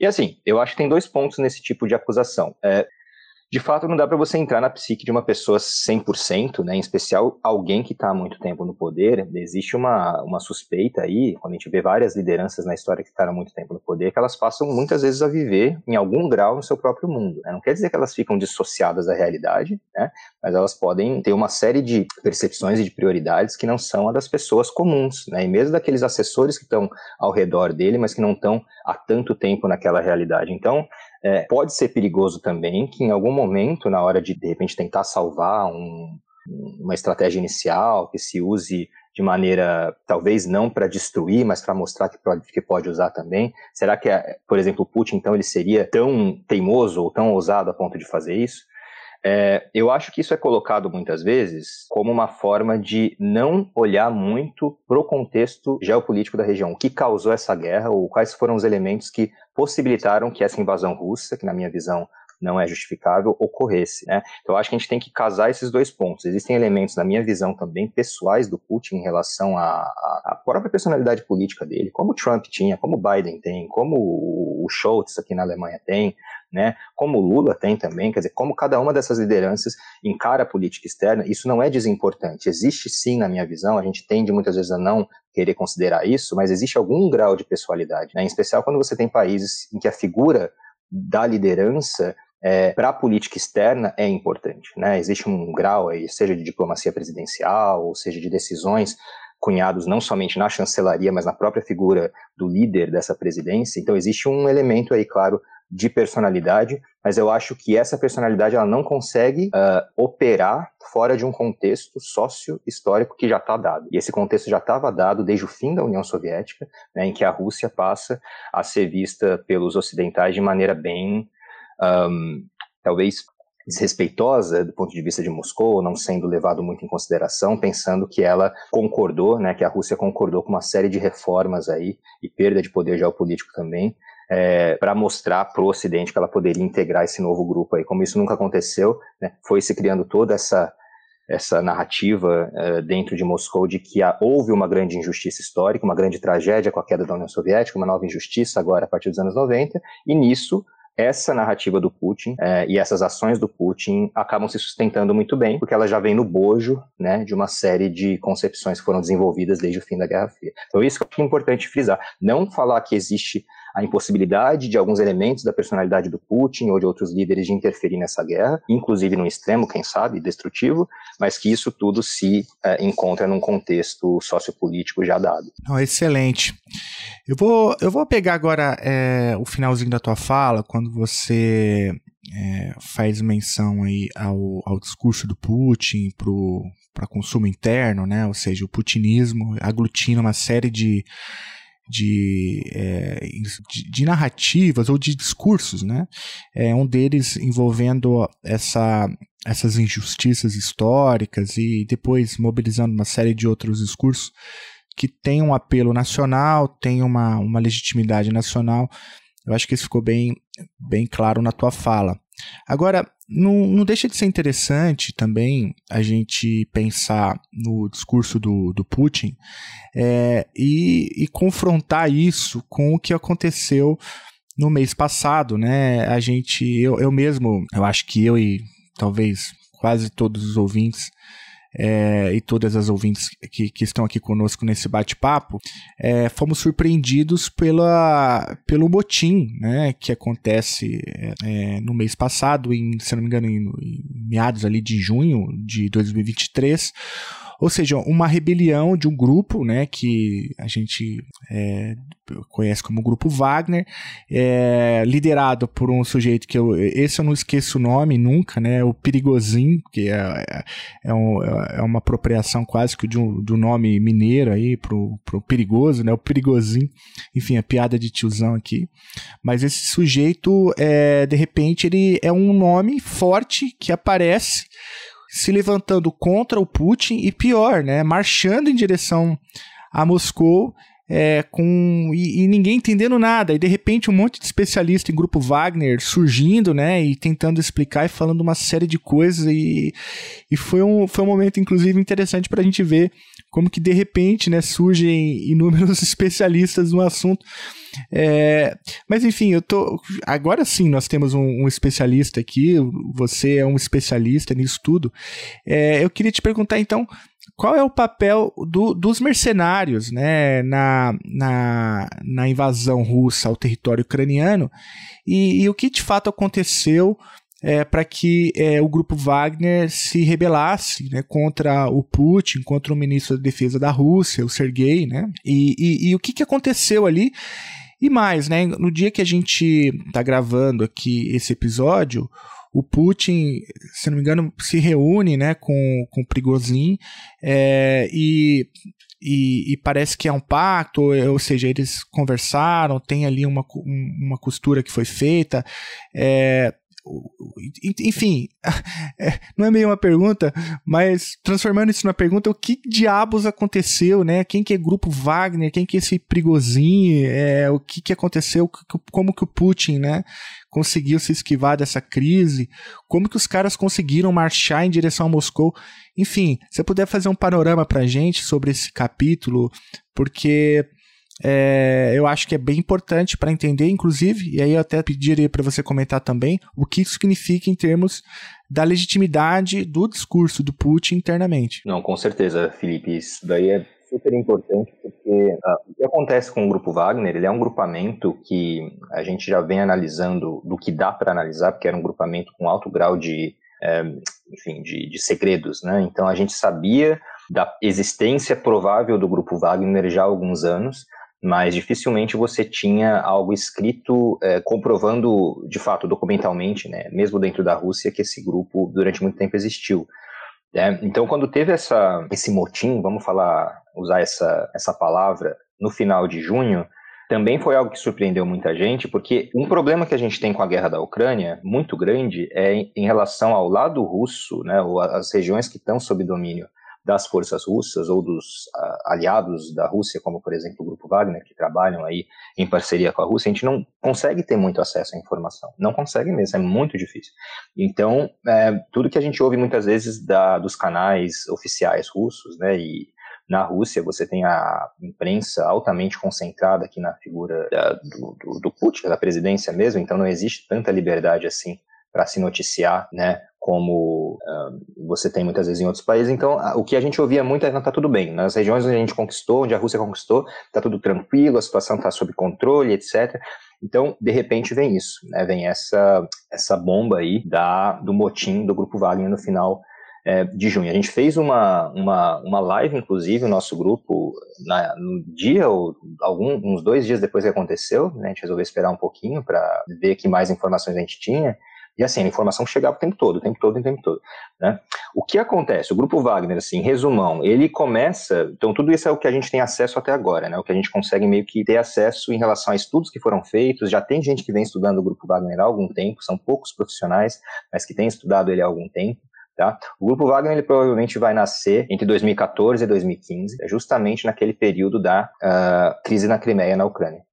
E assim, eu acho que tem dois pontos nesse tipo de acusação. É, de fato, não dá para você entrar na psique de uma pessoa 100%, né, em especial alguém que está há muito tempo no poder. Existe uma, uma suspeita aí, quando a gente vê várias lideranças na história que ficaram há muito tempo no poder, que elas passam muitas vezes a viver em algum grau no seu próprio mundo. Né? Não quer dizer que elas ficam dissociadas da realidade, né, mas elas podem ter uma série de percepções e de prioridades que não são a das pessoas comuns, né, e mesmo daqueles assessores que estão ao redor dele, mas que não estão há tanto tempo naquela realidade. Então, é, pode ser perigoso também que em algum momento, na hora de de repente tentar salvar um, uma estratégia inicial, que se use de maneira, talvez não para destruir, mas para mostrar que pode, que pode usar também. Será que, por exemplo, Putin, então, ele seria tão teimoso ou tão ousado a ponto de fazer isso? É, eu acho que isso é colocado muitas vezes como uma forma de não olhar muito para o contexto geopolítico da região, o que causou essa guerra, ou quais foram os elementos que possibilitaram que essa invasão russa, que na minha visão não é justificável, ocorresse. Né? Então eu acho que a gente tem que casar esses dois pontos. Existem elementos, na minha visão também, pessoais do Putin em relação à, própria personalidade política dele, como o Trump tinha, como o Biden tem, como o Scholz aqui na Alemanha tem, né? Como Lula tem também, quer dizer, como cada uma dessas lideranças encara a política externa, isso não é desimportante. Existe sim, na minha visão, a gente tende muitas vezes a não querer considerar isso, mas existe algum grau de pessoalidade, né? Em especial quando você tem países em que a figura da liderança é, para a política externa é importante. Né? Existe um grau aí, seja de diplomacia presidencial, ou seja de decisões cunhados não somente na chancelaria, mas na própria figura do líder dessa presidência. Então existe um elemento aí, claro, de personalidade, mas eu acho que essa personalidade ela não consegue uh, operar fora de um contexto sócio-histórico que já está dado. E esse contexto já estava dado desde o fim da União Soviética, né, em que a Rússia passa a ser vista pelos ocidentais de maneira bem, um, talvez desrespeitosa do ponto de vista de Moscou, não sendo levado muito em consideração, pensando que ela concordou, né, que a Rússia concordou com uma série de reformas aí e perda de poder geopolítico também, é, para mostrar para o Ocidente que ela poderia integrar esse novo grupo aí. Como isso nunca aconteceu, né, foi se criando toda essa essa narrativa uh, dentro de Moscou de que há, houve uma grande injustiça histórica, uma grande tragédia com a queda da União Soviética, uma nova injustiça agora a partir dos anos 90, e nisso essa narrativa do Putin é, e essas ações do Putin acabam se sustentando muito bem, porque ela já vem no bojo né, de uma série de concepções que foram desenvolvidas desde o fim da Guerra Fria. Então, isso que é importante frisar. Não falar que existe a impossibilidade de alguns elementos da personalidade do Putin ou de outros líderes de interferir nessa guerra, inclusive no extremo, quem sabe, destrutivo, mas que isso tudo se é, encontra num contexto sociopolítico já dado. Oh, excelente. Eu vou, eu vou pegar agora é, o finalzinho da tua fala, quando você é, faz menção aí ao, ao discurso do Putin para consumo interno, né? ou seja, o putinismo aglutina uma série de de, é, de, de, narrativas ou de discursos, né? É, um deles envolvendo essa, essas injustiças históricas e depois mobilizando uma série de outros discursos que tem um apelo nacional, tem uma, uma legitimidade nacional. Eu acho que isso ficou bem, bem claro na tua fala. Agora, não, não deixa de ser interessante também a gente pensar no discurso do, do Putin é, e, e confrontar isso com o que aconteceu no mês passado, né? A gente, eu, eu mesmo, eu acho que eu e talvez quase todos os ouvintes é, e todas as ouvintes que, que estão aqui conosco nesse bate-papo, é, fomos surpreendidos pela, pelo motim né, que acontece é, no mês passado, em, se não me engano, em, em meados ali de junho de 2023, ou seja, uma rebelião de um grupo, né, que a gente é, conhece como Grupo Wagner, é, liderado por um sujeito que eu, esse eu não esqueço o nome nunca, né, o Perigozinho, que é, é, é um, é uma apropriação quase que de um, do nome mineiro aí pro, pro perigoso, né, o Perigozinho, enfim, a piada de tiozão aqui, mas esse sujeito, é, de repente, ele é um nome forte que aparece se levantando contra o Putin e pior, né, marchando em direção a Moscou é, com e, e, ninguém entendendo nada. E de repente um monte de especialista em grupo Wagner surgindo, né, e tentando explicar e falando uma série de coisas. E, e foi um foi um momento inclusive interessante para a gente ver como que de repente, né, surgem inúmeros especialistas no assunto. É, mas enfim, eu tô. Agora sim, nós temos um, um especialista aqui. Você é um especialista nisso tudo. É, eu queria te perguntar então qual é o papel do, dos mercenários né, na, na, na, invasão russa ao território ucraniano e, e o que de fato aconteceu é, para que é, o grupo Wagner se rebelasse né, contra o Putin, contra o ministro da Defesa da Rússia, o Sergei, né? E, e, e o que, que aconteceu ali? E mais, né? No dia que a gente está gravando aqui esse episódio, o Putin, se não me engano, se reúne né, com, com o Prigozhin é, e, e, e, parece que é um pacto, ou seja, eles conversaram, tem ali uma, uma costura que foi feita. É, enfim, é, não é meio uma pergunta, mas transformando isso numa pergunta, o que diabos aconteceu, né? Quem que é grupo Wagner? Quem que é esse Prigozhin? É, o que que aconteceu? Como que o Putin, né? Conseguiu se esquivar dessa crise? Como que os caras conseguiram marchar em direção a Moscou? Enfim, se você puder fazer um panorama pra gente sobre esse capítulo, porque é, eu acho que é bem importante para entender, inclusive, e aí eu até pediria para você comentar também o que isso significa em termos da legitimidade do discurso do Putin internamente. Não, com certeza, Felipe, isso daí é super importante porque uh, o que acontece com o grupo Wagner, ele é um grupamento que a gente já vem analisando do que dá para analisar, porque era um grupamento com alto grau de, é, enfim, de, de segredos, né? Então a gente sabia da existência provável do grupo Wagner já há alguns anos, mas dificilmente você tinha algo escrito é, comprovando, de fato, documentalmente, né, mesmo dentro da Rússia, que esse grupo durante muito tempo existiu. Né? Então, quando teve essa, esse motim, vamos falar, usar essa, essa palavra, no final de junho, também foi algo que surpreendeu muita gente, porque um problema que a gente tem com a guerra da Ucrânia, muito grande, é em relação ao lado russo, né, ou as regiões que estão sob domínio das forças russas ou dos uh, aliados da Rússia, como por exemplo o Grupo Wagner, que trabalham aí em parceria com a Rússia, a gente não consegue ter muito acesso à informação. Não consegue mesmo, é muito difícil. Então, é, tudo que a gente ouve muitas vezes da, dos canais oficiais russos, né, e na Rússia você tem a imprensa altamente concentrada aqui na figura da, do, do, do Putin, da presidência mesmo, então não existe tanta liberdade assim para se noticiar, né, como uh, você tem muitas vezes em outros países. Então, o que a gente ouvia muito é não está tudo bem. Nas regiões onde a gente conquistou, onde a Rússia conquistou, está tudo tranquilo, a situação está sob controle, etc. Então, de repente, vem isso, né? Vem essa essa bomba aí da do motim do grupo Wagner no final é, de junho. A gente fez uma, uma, uma live, inclusive, o nosso grupo, na, no dia, ou algum, uns dois dias depois que aconteceu, né? a gente resolveu esperar um pouquinho para ver que mais informações a gente tinha. E assim, a informação chegava o tempo todo, o tempo todo, o tempo todo. Né? O que acontece? O Grupo Wagner, assim, resumão, ele começa. Então, tudo isso é o que a gente tem acesso até agora, né? O que a gente consegue meio que ter acesso em relação a estudos que foram feitos. Já tem gente que vem estudando o Grupo Wagner há algum tempo, são poucos profissionais, mas que têm estudado ele há algum tempo. Tá? O Grupo Wagner ele provavelmente vai nascer entre 2014 e 2015, justamente naquele período da uh, crise na Crimeia, na Ucrânia.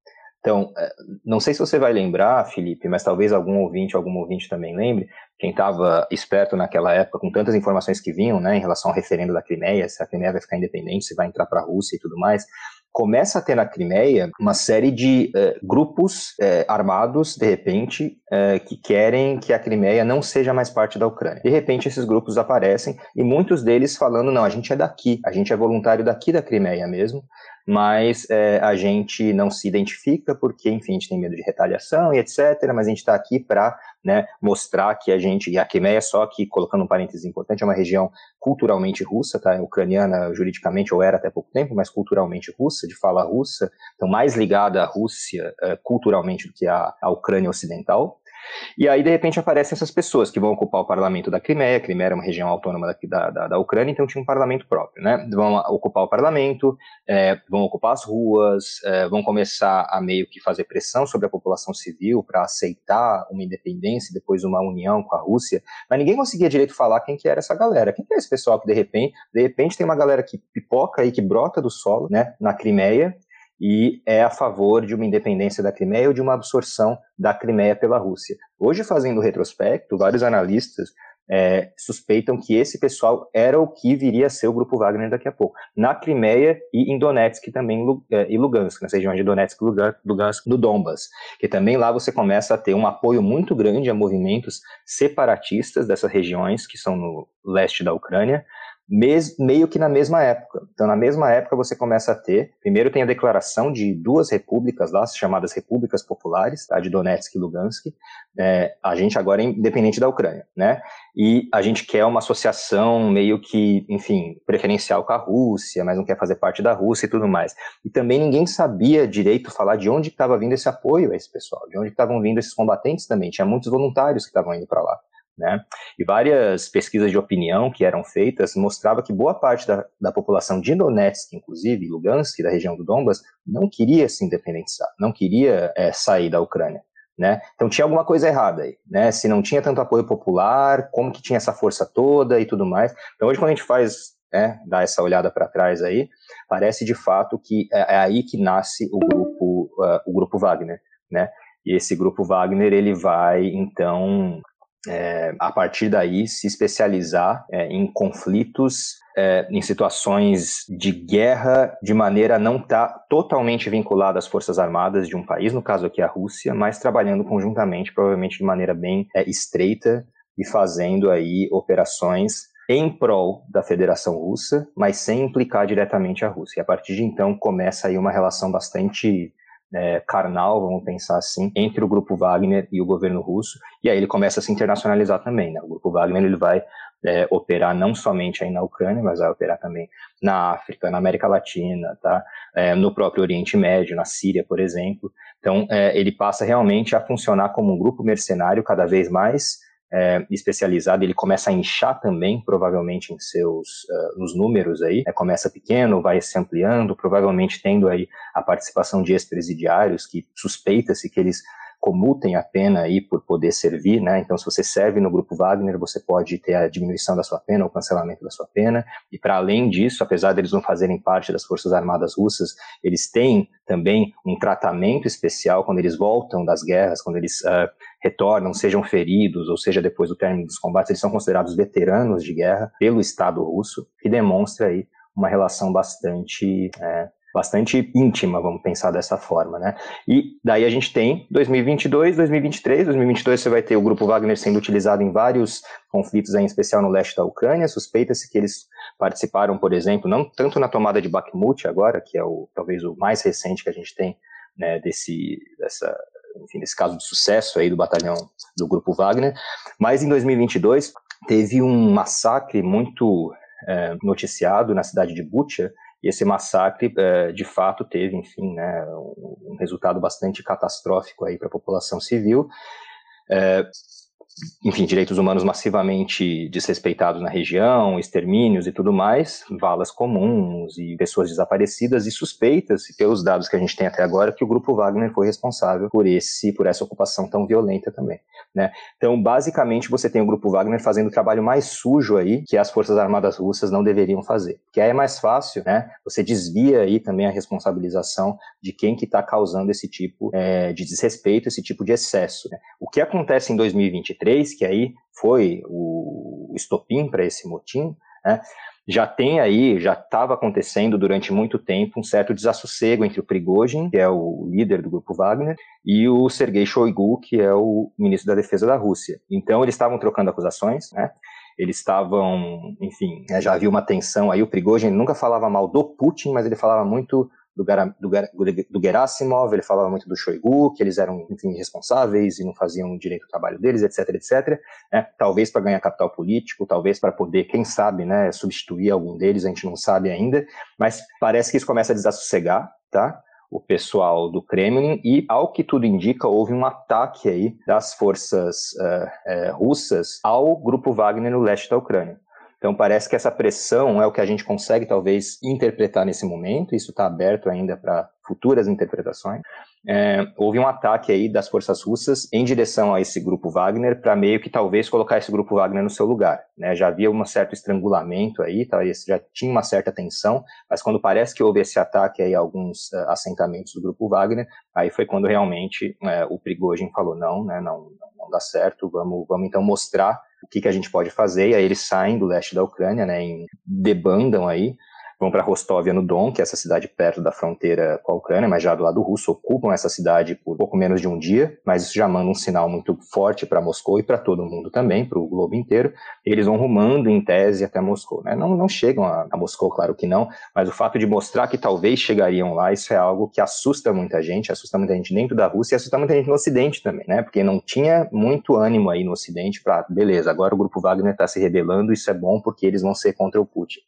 Então, é, não sei se você vai lembrar, Felipe, mas talvez algum ouvinte, algum ouvinte também lembre, quem estava esperto naquela época, com tantas informações que vinham, né, em relação ao referendo da Crimeia, se a Crimeia vai ficar independente, se vai entrar para a Rússia e tudo mais, começa a ter na Crimeia uma série de uh, grupos uh, armados, de repente, uh, que querem que a Crimeia não seja mais parte da Ucrânia. De repente, esses grupos aparecem e muitos deles falando: não, a gente é daqui, a gente é voluntário daqui da Crimeia mesmo, mas é, a gente não se identifica porque, enfim, a gente tem medo de retaliação e etc. Mas a gente está aqui para né, mostrar que a gente, e a Crimeia, só que, colocando um parênteses importante, é uma região culturalmente russa, tá? ucraniana juridicamente, ou era até pouco tempo, mas culturalmente russa, de fala russa, então mais ligada à Rússia uh, culturalmente do que à, à Ucrânia ocidental. E aí, de repente, aparecem essas pessoas que vão ocupar o parlamento da Crimeia. A Crimeia era uma região autônoma da, da, da Ucrânia, então tinha um parlamento próprio, né? Vão ocupar o parlamento, é, vão ocupar as ruas, é, vão começar a meio que fazer pressão sobre a população civil para aceitar uma independência e depois uma união com a Rússia. Mas ninguém conseguia direito falar quem que era essa galera. Quem que é esse pessoal que, de repente, de repente tem uma galera que pipoca aí, que brota do solo, né, na Crimeia, e é a favor de uma independência da Crimeia ou de uma absorção da Crimeia pela Rússia. Hoje, fazendo retrospecto, vários analistas é, suspeitam que esse pessoal era o que viria a ser o Grupo Wagner daqui a pouco, na Crimeia e em Donetsk também é, e Lugansk, nas regiões de Donetsk Lugansk do Donbas, que também lá você começa a ter um apoio muito grande a movimentos separatistas dessas regiões que são no leste da Ucrânia, mes, meio que na mesma época. Então, na mesma época, você começa a ter, primeiro tem a declaração de duas repúblicas lá, chamadas repúblicas populares, tá, de Donetsk e Lugansk. É, a gente agora é independente da Ucrânia, né? E a gente quer uma associação meio que, enfim, preferencial com a Rússia, mas não quer fazer parte da Rússia e tudo mais. E também ninguém sabia direito falar de onde estava vindo esse apoio a esse pessoal, de onde estavam vindo esses combatentes também. Tinha muitos voluntários que estavam indo para lá. Né? E várias pesquisas de opinião que eram feitas mostravam que boa parte da, da população de Donetsk, inclusive Lugansk, da região do Donbas, não queria se independizar, não queria é, sair da Ucrânia. Né? Então tinha alguma coisa errada aí, né? Se não tinha tanto apoio popular, como que tinha essa força toda e tudo mais. Então hoje quando a gente faz, né, dá essa olhada para trás aí, parece de fato que é, é aí que nasce o grupo, uh, o grupo Wagner, né? E esse grupo Wagner ele vai então é, a partir daí se especializar é, em conflitos, é, em situações de guerra, de maneira a não estar tá totalmente vinculada às forças armadas de um país, no caso aqui a Rússia, mas trabalhando conjuntamente, provavelmente de maneira bem é, estreita e fazendo aí operações em prol da Federação Russa, mas sem implicar diretamente a Rússia. E a partir de então começa aí uma relação bastante é, carnal, vamos pensar assim, entre o grupo Wagner e o governo russo, e aí ele começa a se internacionalizar também. Né? O grupo Wagner ele vai é, operar não somente aí na Ucrânia, mas vai operar também na África, na América Latina, tá? É, no próprio Oriente Médio, na Síria, por exemplo. Então, é, ele passa realmente a funcionar como um grupo mercenário cada vez mais é, especializado, ele começa a inchar também, provavelmente em seus uh, nos números aí, é, começa pequeno, vai se ampliando, provavelmente tendo aí a participação de ex-presidiários que suspeita-se que eles comutem a pena aí por poder servir, né? Então, se você serve no grupo Wagner, você pode ter a diminuição da sua pena ou cancelamento da sua pena. E para além disso, apesar deles não fazerem parte das Forças Armadas Russas, eles têm também um tratamento especial quando eles voltam das guerras, quando eles uh, retornam, sejam feridos ou seja depois do término dos combates, eles são considerados veteranos de guerra pelo Estado russo, que demonstra aí uma relação bastante é, bastante íntima, vamos pensar dessa forma, né? E daí a gente tem 2022, 2023, 2022 você vai ter o grupo Wagner sendo utilizado em vários conflitos, em especial no leste da Ucrânia, suspeita-se que eles participaram, por exemplo, não tanto na tomada de Bakhmut agora, que é o talvez o mais recente que a gente tem, né, desse, dessa, enfim, desse caso de sucesso aí do batalhão do grupo Wagner, mas em 2022 teve um massacre muito é, noticiado na cidade de Bucha, e esse massacre, é, de fato, teve, enfim, né, um resultado bastante catastrófico aí para a população civil. É, enfim, direitos humanos massivamente desrespeitados na região, extermínios e tudo mais, valas comuns e pessoas desaparecidas e suspeitas, pelos dados que a gente tem até agora, que o grupo Wagner foi responsável por esse, por essa ocupação tão violenta também. Né? Então, basicamente, você tem o grupo Wagner fazendo o trabalho mais sujo aí que as forças armadas russas não deveriam fazer, que aí é mais fácil, né? Você desvia aí também a responsabilização de quem que está causando esse tipo é, de desrespeito, esse tipo de excesso. Né? O que acontece em 2023, que aí foi o estopim para esse motim, né? já tem aí, já estava acontecendo durante muito tempo um certo desassossego entre o Prigozhin, que é o líder do grupo Wagner, e o Sergei Shoigu, que é o ministro da Defesa da Rússia. Então eles estavam trocando acusações, né? Eles estavam, enfim, né, já havia uma tensão aí. O Prigozhin nunca falava mal do Putin, mas ele falava muito do, do, do Gerasimov, ele falava muito do Shoigu, que eles eram, enfim, responsáveis e não faziam direito ao trabalho deles, etc, etc. Né? Talvez para ganhar capital político, talvez para poder, quem sabe, né, substituir algum deles, a gente não sabe ainda, mas parece que isso começa a desassossegar, tá? o pessoal do Kremlin e, ao que tudo indica, houve um ataque aí das forças uh, uh, russas ao grupo Wagner no leste da Ucrânia. Então parece que essa pressão é o que a gente consegue talvez interpretar nesse momento, isso está aberto ainda para futuras interpretações. É, houve um ataque aí das forças russas em direção a esse grupo Wagner para meio que talvez colocar esse grupo Wagner no seu lugar. Né? Já havia um certo estrangulamento aí, talvez já tinha uma certa tensão, mas quando parece que houve esse ataque aí a alguns uh, assentamentos do grupo Wagner, aí foi quando realmente uh, o Prigozhin falou não, né, não, não dá certo, vamos, vamos então mostrar o que, que a gente pode fazer, e aí eles saem do leste da Ucrânia, né, em, debandam aí, vão para Rostóvia no Don, que é essa cidade perto da fronteira com a Ucrânia, mas já do lado russo, ocupam essa cidade por pouco menos de um dia, mas isso já manda um sinal muito forte para Moscou e para todo mundo também, para o globo inteiro. Eles vão rumando em tese até Moscou. Né? Não, não chegam a, a, Moscou, claro que não, mas o fato de mostrar que talvez chegariam lá, isso é algo que assusta muita gente, assusta muita gente dentro da Rússia e assusta muita gente no Ocidente também, né? Porque não tinha muito ânimo aí no Ocidente para, beleza, agora o grupo Wagner está se rebelando, isso é bom porque eles vão ser contra o Putin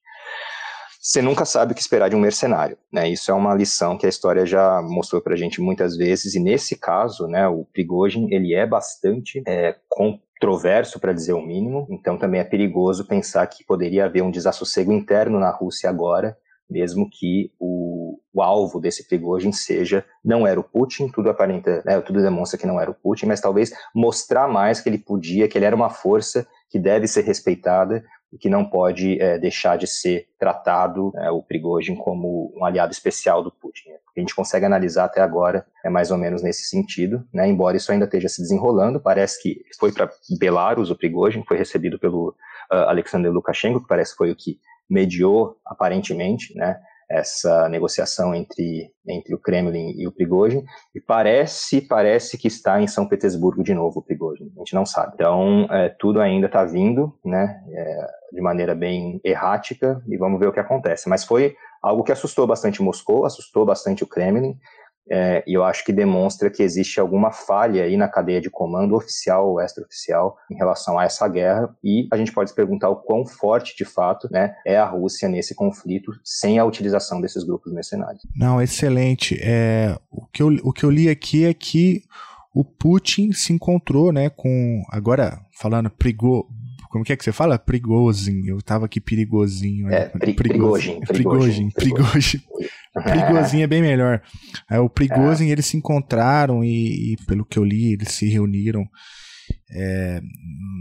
você nunca sabe o que esperar de um mercenário, né? Isso é uma lição que a história já mostrou para a gente muitas vezes e nesse caso, né, o Prigozhin ele é bastante é, controverso para dizer o mínimo, então também é perigoso pensar que poderia haver um desassossego interno na Rússia agora, mesmo que o, o alvo desse Prigozhin seja não era o Putin, tudo aparenta, né, tudo demonstra que não era o Putin, mas talvez mostrar mais que ele podia, que ele era uma força que deve ser respeitada e que não pode é, deixar de ser tratado é, o Prigozhin como um aliado especial do Putin. A gente consegue analisar até agora é mais ou menos nesse sentido, né? embora isso ainda esteja se desenrolando, parece que foi para Belarus o Prigozhin, foi recebido pelo uh, Alexander Lukashenko, que parece que foi o que mediou aparentemente, né? Essa negociação entre, entre o Kremlin e o Prigozhin, e parece, parece que está em São Petersburgo de novo o Prigozhin, a gente não sabe. Então, é, tudo ainda está vindo, né, é, de maneira bem errática, e vamos ver o que acontece. Mas foi algo que assustou bastante Moscou, assustou bastante o Kremlin, é, e eu acho que demonstra que existe alguma falha aí na cadeia de comando oficial ou extraoficial em relação a essa guerra, e a gente pode se perguntar o quão forte de fato né, é a Rússia nesse conflito sem a utilização desses grupos mercenários. Não, excelente. É, o, que eu, o que eu li aqui é que o Putin se encontrou né, com. Agora, falando Prigo, como que é que você fala? Prigozin. Eu tava aqui perigosinho. É, pri Prigozin. Prigozin. Prigozin. Prigozin é bem melhor. É, o Prigozin, é. eles se encontraram e, e, pelo que eu li, eles se reuniram. É,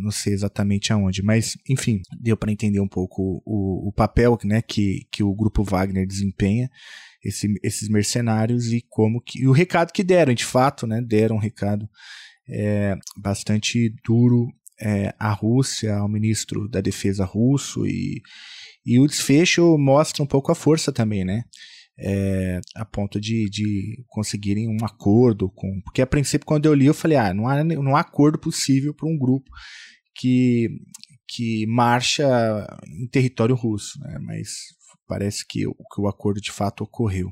não sei exatamente aonde, mas enfim, deu para entender um pouco o, o papel né, que, que o grupo Wagner desempenha, esse, esses mercenários e como que e o recado que deram, de fato, né, deram um recado é, bastante duro é, à Rússia, ao ministro da Defesa russo e, e o desfecho mostra um pouco a força também, né? É, a ponto de, de conseguirem um acordo com. Porque a princípio, quando eu li, eu falei: ah, não há, não há acordo possível para um grupo que, que marcha em território russo, né? mas parece que, que o acordo de fato ocorreu.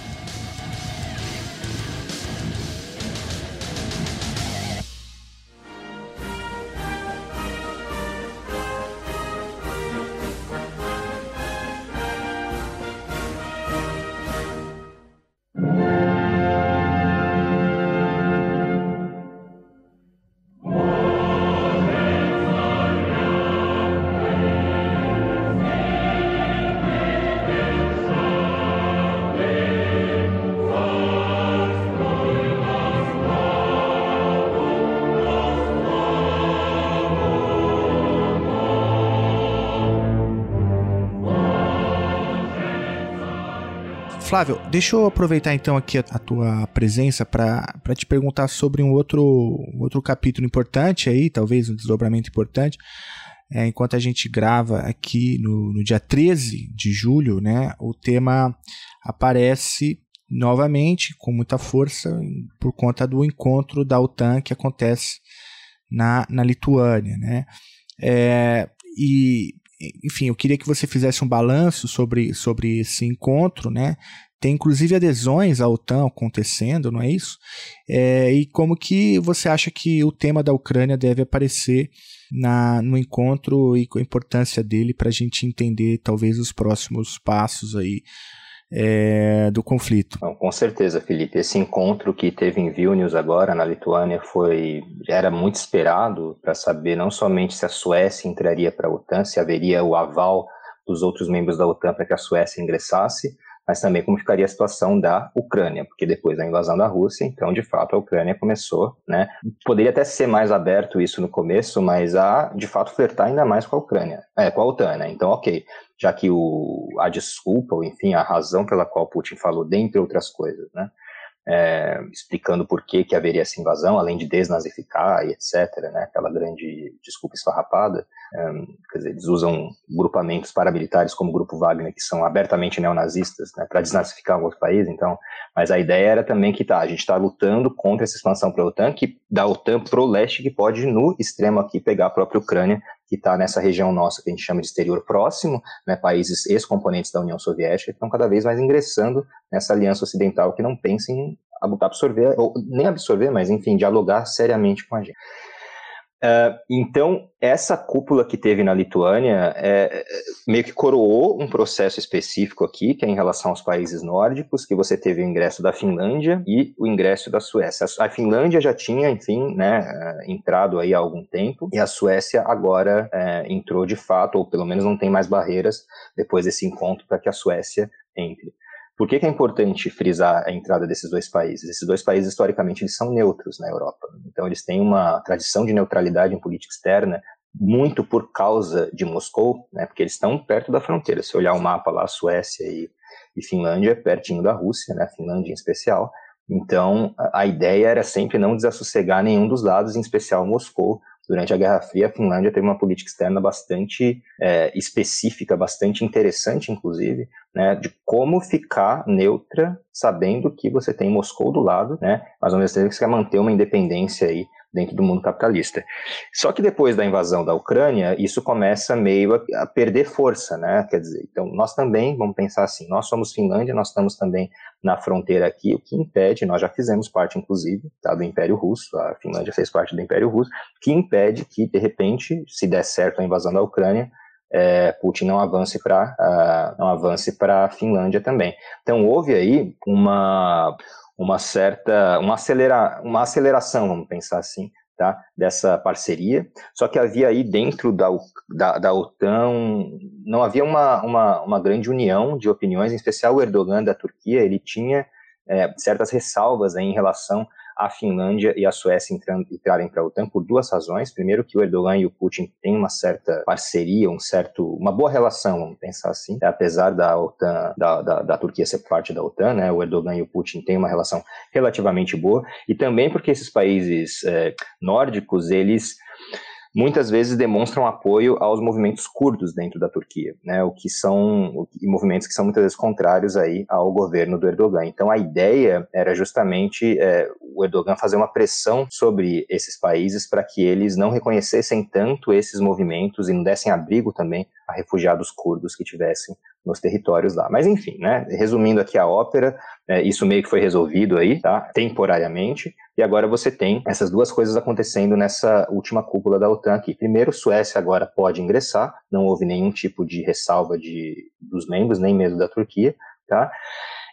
Flávio, deixa eu aproveitar então aqui a, tua presença para te perguntar sobre um outro, outro capítulo importante aí, talvez um desdobramento importante. É, enquanto a gente grava aqui no, no dia 13 de julho, né, o tema aparece novamente com muita força por conta do encontro da OTAN que acontece na, na Lituânia, né? É, e enfim, eu queria que você fizesse um balanço sobre, sobre esse encontro, né? Tem inclusive adesões à OTAN acontecendo, não é isso? É, e como que você acha que o tema da Ucrânia deve aparecer na, no encontro e com a importância dele para a gente entender talvez os próximos passos aí é, do conflito. Não, com certeza, Felipe. Esse encontro que teve em Vilnius agora, na Lituânia, foi era muito esperado para saber não somente se a Suécia entraria para a OTAN, se haveria o aval dos outros membros da OTAN para que a Suécia ingressasse, mas também como ficaria a situação da Ucrânia, porque depois da invasão da Rússia, então de fato a Ucrânia começou, né? Poderia até ser mais aberto isso no começo, mas a de fato flertar ainda mais com a Ucrânia, é, com a OTAN, né? Então, ok, já que o, a desculpa, ou enfim, a razão pela qual Putin falou, dentre outras coisas, né? é, explicando por que, que haveria essa invasão, além de desnazificar e etc., né, aquela grande desculpa esfarrapada. É, quer dizer, eles usam grupamentos paramilitares como o Grupo Wagner, que são abertamente neonazistas, né, para desnazificar um outro país, então, mas a ideia era também que tá, a gente está lutando contra essa expansão para a OTAN, que, da OTAN para o leste, que pode, no extremo aqui, pegar a própria Ucrânia, que está nessa região nossa que a gente chama de exterior próximo, né, países ex-componentes da União Soviética, que estão cada vez mais ingressando nessa aliança ocidental que não pensa em absorver, ou nem absorver, mas enfim, dialogar seriamente com a gente. Uh, então, essa cúpula que teve na Lituânia é, meio que coroou um processo específico aqui, que é em relação aos países nórdicos, que você teve o ingresso da Finlândia e o ingresso da Suécia. A Finlândia já tinha, enfim, né, uh, entrado aí há algum tempo, e a Suécia agora uh, entrou de fato, ou pelo menos não tem mais barreiras depois desse encontro para que a Suécia entre. Por que, que, é importante frisar a entrada desses dois países? Esses dois países, historicamente, eles são neutros na Europa. Então, eles têm uma tradição de neutralidade em política externa muito por causa de Moscou, né, porque eles estão perto da fronteira. Se olhar o mapa lá, Suécia e, e Finlândia, pertinho da Rússia, né, Finlândia em especial. Então, a, ideia era sempre não desassossegar nenhum dos lados, em especial Moscou, durante a Guerra Fria, a Finlândia teve uma política externa bastante é, específica, bastante interessante, inclusive, né, de como ficar neutra, sabendo que você tem Moscou do lado, né, mas ao mesmo tempo que você quer manter uma independência aí dentro do mundo capitalista. Só que depois da invasão da Ucrânia, isso começa meio a, a, perder força, né? Quer dizer, então nós também, vamos pensar assim, nós somos Finlândia, nós estamos também na fronteira aqui, o que impede, nós já fizemos parte, inclusive, tá, do Império Russo, a Finlândia fez parte do Império Russo, que impede que, de repente, se der certo a invasão da Ucrânia, é, Putin não avance para uh, não avance para a Finlândia também. Então houve aí uma uma certa uma, acelera, uma aceleração, vamos pensar assim, tá, dessa parceria. Só que havia aí dentro da, da, da OTAN, não havia uma, uma, uma grande união de opiniões, em especial o Erdogan da Turquia, ele tinha é, certas ressalvas em relação a Finlândia e a Suécia entrarem para a OTAN por duas razões. Primeiro, que o Erdogan e o Putin têm uma certa parceria, um certo, uma boa relação, vamos pensar assim. Apesar da OTAN, da, da, da Turquia ser parte da OTAN, né, o Erdogan e o Putin têm uma relação relativamente boa. E também porque esses países é, nórdicos, eles muitas vezes demonstram apoio aos movimentos curdos dentro da Turquia, né, o que são movimentos que são muitas vezes contrários aí ao governo do Erdogan. Então a ideia era justamente é, o Erdogan fazer uma pressão sobre esses países para que eles não reconhecessem tanto esses movimentos e não dessem abrigo também a refugiados curdos que tivessem nos territórios lá. Mas enfim, né, resumindo aqui a ópera, é, isso meio que foi resolvido aí, tá, temporariamente, e agora você tem essas duas coisas acontecendo nessa última cúpula da OTAN aqui. Primeiro, Suécia agora pode ingressar, não houve nenhum tipo de ressalva de, dos membros, nem mesmo da Turquia, tá?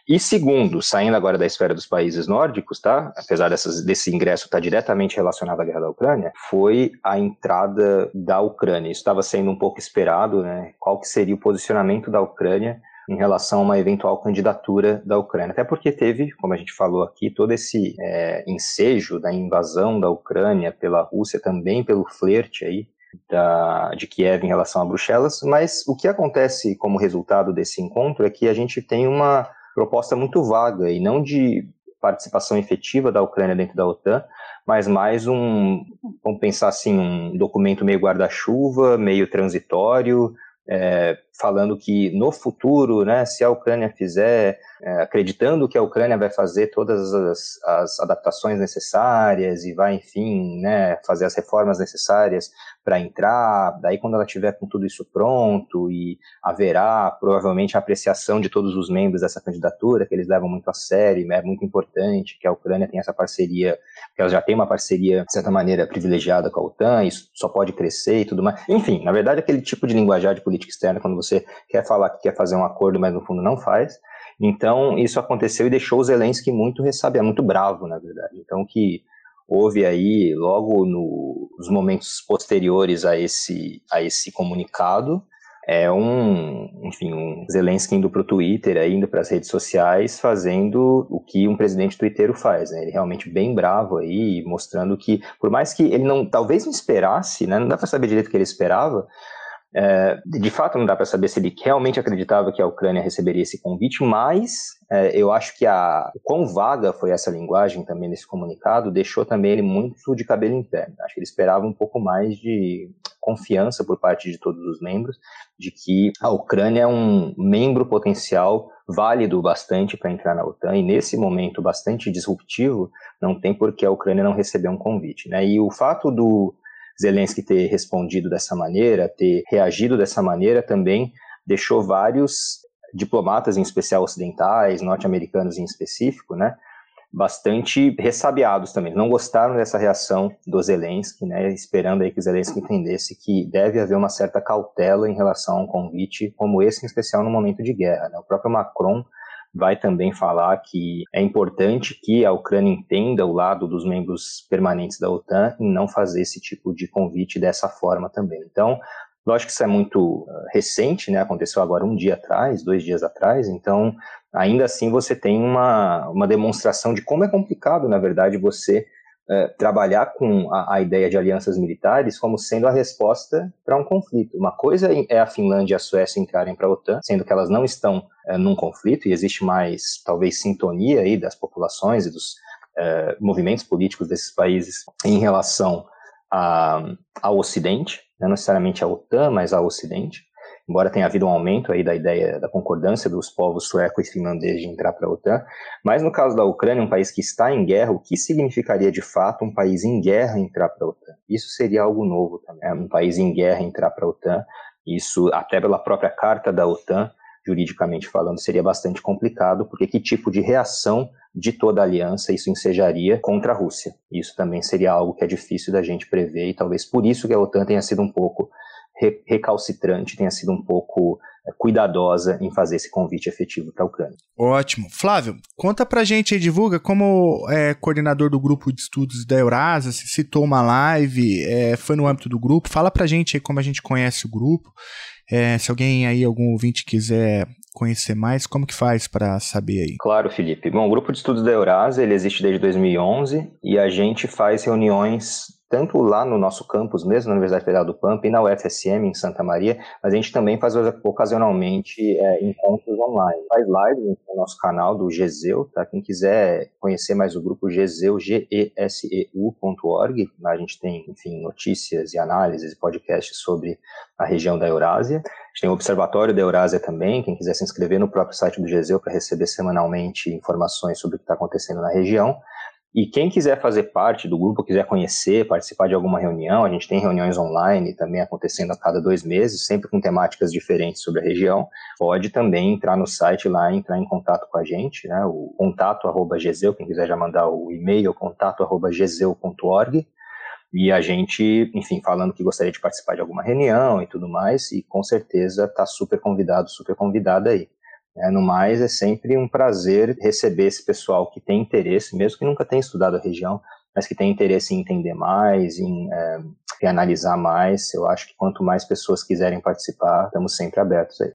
E segundo, saindo agora da esfera dos países nórdicos, tá? Apesar dessas, desse ingresso estar diretamente relacionado à guerra da Ucrânia, foi a entrada da Ucrânia. Isso estava sendo um pouco esperado, né? Qual que seria o posicionamento da Ucrânia em relação a uma eventual candidatura da Ucrânia. Até porque teve, como a gente falou aqui, todo esse é, ensejo da invasão da Ucrânia pela Rússia, também pelo flerte aí da, de Kiev em relação a Bruxelas, mas o que acontece como resultado desse encontro é que a gente tem uma proposta muito vaga e não de participação efetiva da Ucrânia dentro da OTAN, mas mais um, vamos pensar assim, um documento meio guarda-chuva, meio transitório, é, falando que no futuro, né, se a Ucrânia fizer, é, acreditando que a Ucrânia vai fazer todas as, as adaptações necessárias e vai, enfim, né, fazer as reformas necessárias para entrar, daí quando ela tiver com tudo isso pronto e haverá provavelmente a apreciação de todos os membros dessa candidatura, que eles levam muito a sério, é muito importante que a Ucrânia tenha essa parceria, que ela já tem uma parceria, de certa maneira, privilegiada com a OTAN, isso só pode crescer e tudo mais. Enfim, na verdade, aquele tipo de linguajar de política externa, quando você quer falar que quer fazer um acordo, mas no fundo não faz. Então, isso aconteceu e deixou o Zelensky muito ressabiado, muito bravo, na verdade. Então, que houve aí, logo no, nos momentos posteriores a esse, a esse comunicado, é um, enfim, um Zelensky indo para o Twitter, indo para as redes sociais, fazendo o que um presidente twitteiro faz, né? Ele realmente bem bravo aí, mostrando que, por mais que ele não, talvez não esperasse, né? Não dá para saber direito o que ele esperava, é, de fato, não dá para saber se ele realmente acreditava que a Ucrânia receberia esse convite, mas é, eu acho que a o quão vaga foi essa linguagem também nesse comunicado deixou também ele muito de cabelo em pé. Acho que ele esperava um pouco mais de confiança por parte de todos os membros de que a Ucrânia é um membro potencial válido bastante para entrar na OTAN e nesse momento bastante disruptivo não tem por que a Ucrânia não receber um convite. Né? E o fato do Zelensky ter respondido dessa maneira, ter reagido dessa maneira também deixou vários diplomatas, em especial ocidentais, norte-americanos em específico, né, bastante ressabiados também. Não gostaram dessa reação do Zelensky, né, esperando aí que o Zelensky entendesse que deve haver uma certa cautela em relação a um convite como esse, em especial no momento de guerra. Né. O próprio Macron vai também falar que é importante que a Ucrânia entenda o lado dos membros permanentes da OTAN e não fazer esse tipo de convite dessa forma também. Então, lógico que isso é muito uh, recente, né? Aconteceu agora um dia atrás, dois dias atrás, então ainda assim você tem uma, uma demonstração de como é complicado, na verdade, você é, trabalhar com a, a, ideia de alianças militares como sendo a resposta para um conflito. Uma coisa é a Finlândia e a Suécia entrarem para a OTAN, sendo que elas não estão é, num conflito e existe mais, talvez, sintonia aí das populações e dos é, movimentos políticos desses países em relação a, ao Ocidente, não necessariamente à OTAN, mas ao Ocidente embora tenha havido um aumento aí da ideia da concordância dos povos sueco e finlandês de entrar para a OTAN, mas no caso da Ucrânia, um país que está em guerra, o que significaria de fato um país em guerra entrar para a OTAN? Isso seria algo novo também, um país em guerra entrar para a OTAN, isso até pela própria carta da OTAN, juridicamente falando, seria bastante complicado, porque que tipo de reação de toda a aliança isso ensejaria contra a Rússia? Isso também seria algo que é difícil da gente prever e talvez por isso que a OTAN tenha sido um pouco recalcitrante, tenha sido um pouco é, cuidadosa em fazer esse convite efetivo para a Ucrânia. Ótimo. Flávio, conta pra gente aí, divulga, como é, coordenador do grupo de estudos da Eurasa, se citou uma live, é, foi no âmbito do grupo, fala pra gente aí como a gente conhece o grupo, é, se alguém aí, algum ouvinte quiser conhecer mais, como que faz para saber aí? Claro, Felipe. Bom, o grupo de estudos da Eurasa, ele existe desde 2011 e a gente faz reuniões tanto lá no nosso campus mesmo, na Universidade Federal do Pampa e na UFSM em Santa Maria, mas a gente também faz ocasionalmente é, encontros online. Faz lives no nosso canal do Geseu, tá? Quem quiser conhecer mais o grupo Geseu, G-E-S-E-U.org, a gente tem, enfim, notícias e análises e podcasts sobre a região da Eurásia. A gente tem o Observatório da Eurásia também, quem quiser se inscrever no próprio site do Geseu para receber semanalmente informações sobre o que está acontecendo na região. E quem quiser fazer parte do grupo, quiser conhecer, participar de alguma reunião, a gente tem reuniões online também acontecendo a cada dois meses, sempre com temáticas diferentes sobre a região, pode também entrar no site lá, entrar em contato com a gente, né, o contato arroba geseu, quem quiser já mandar o e-mail, contato arroba geseu.org, e a gente, enfim, falando que gostaria de participar de alguma reunião e tudo mais, e com certeza está super convidado, super convidada aí. É, no mais, é sempre um prazer receber esse pessoal que tem interesse, mesmo que nunca tenha estudado a região, mas que tem interesse em entender mais, em, é, em analisar mais. Eu acho que quanto mais pessoas quiserem participar, estamos sempre abertos aí.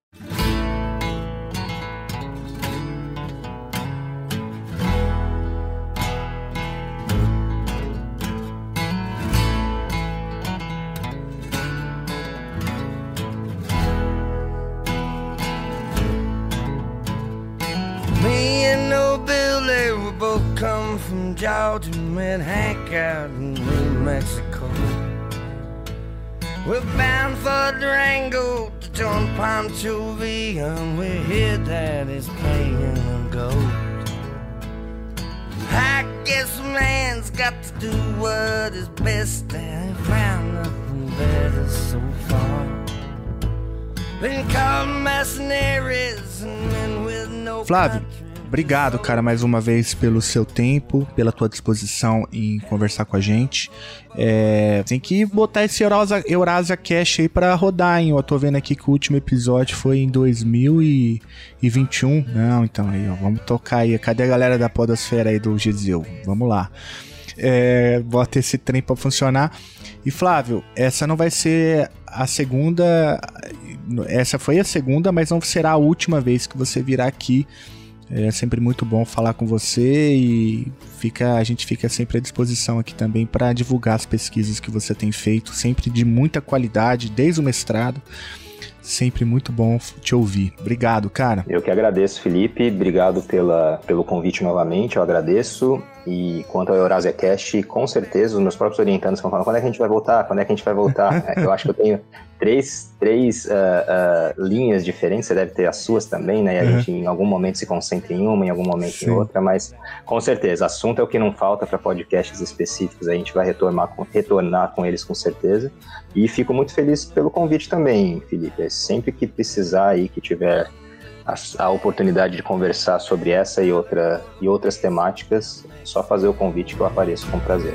Georgia met Hank out in New Mexico. We're bound for Durango to on Pancho Villa, we hear that is playing gold. I guess man's got to do what is best, and found nothing better so far. Been called mercenaries and men with no Flávio, obrigado, cara, mais uma vez pelo seu tempo, pela tua disposição em conversar com a gente. É, tem que botar esse Eurasia, Eurasia Cash aí pra rodar, hein? Eu tô vendo aqui que o último episódio foi em 2021. Não, então aí, ó, vamos tocar aí. Cadê a galera da Podosfera aí do Giseu? Vamos lá. É, bota esse trem pra funcionar. E Flávio, essa não vai ser a segunda. Essa foi a segunda, mas não será a última vez que você virá aqui é sempre muito bom falar com você e fica, a gente fica sempre à disposição aqui também para divulgar as pesquisas que você tem feito, sempre de muita qualidade, desde o mestrado. Sempre muito bom te ouvir. Obrigado, cara. Eu que agradeço, Felipe. Obrigado pela, pelo convite novamente. Eu agradeço. E quanto ao Eurasia Cast, com certeza os meus próprios orientantes vão falar: quando é que a gente vai voltar? Quando é que a gente vai voltar? eu acho que eu tenho três, três uh, uh, linhas diferentes, você deve ter as suas também, né? E a uhum. gente em algum momento se concentra em uma, em algum momento Sim. em outra, mas com certeza, assunto é o que não falta para podcasts específicos, a gente vai retornar com, retornar com eles com certeza. E fico muito feliz pelo convite também, Felipe. Sempre que precisar aí, que tiver a, a, oportunidade de conversar sobre essa e, outra, e outras temáticas, só fazer o convite que eu apareço com prazer.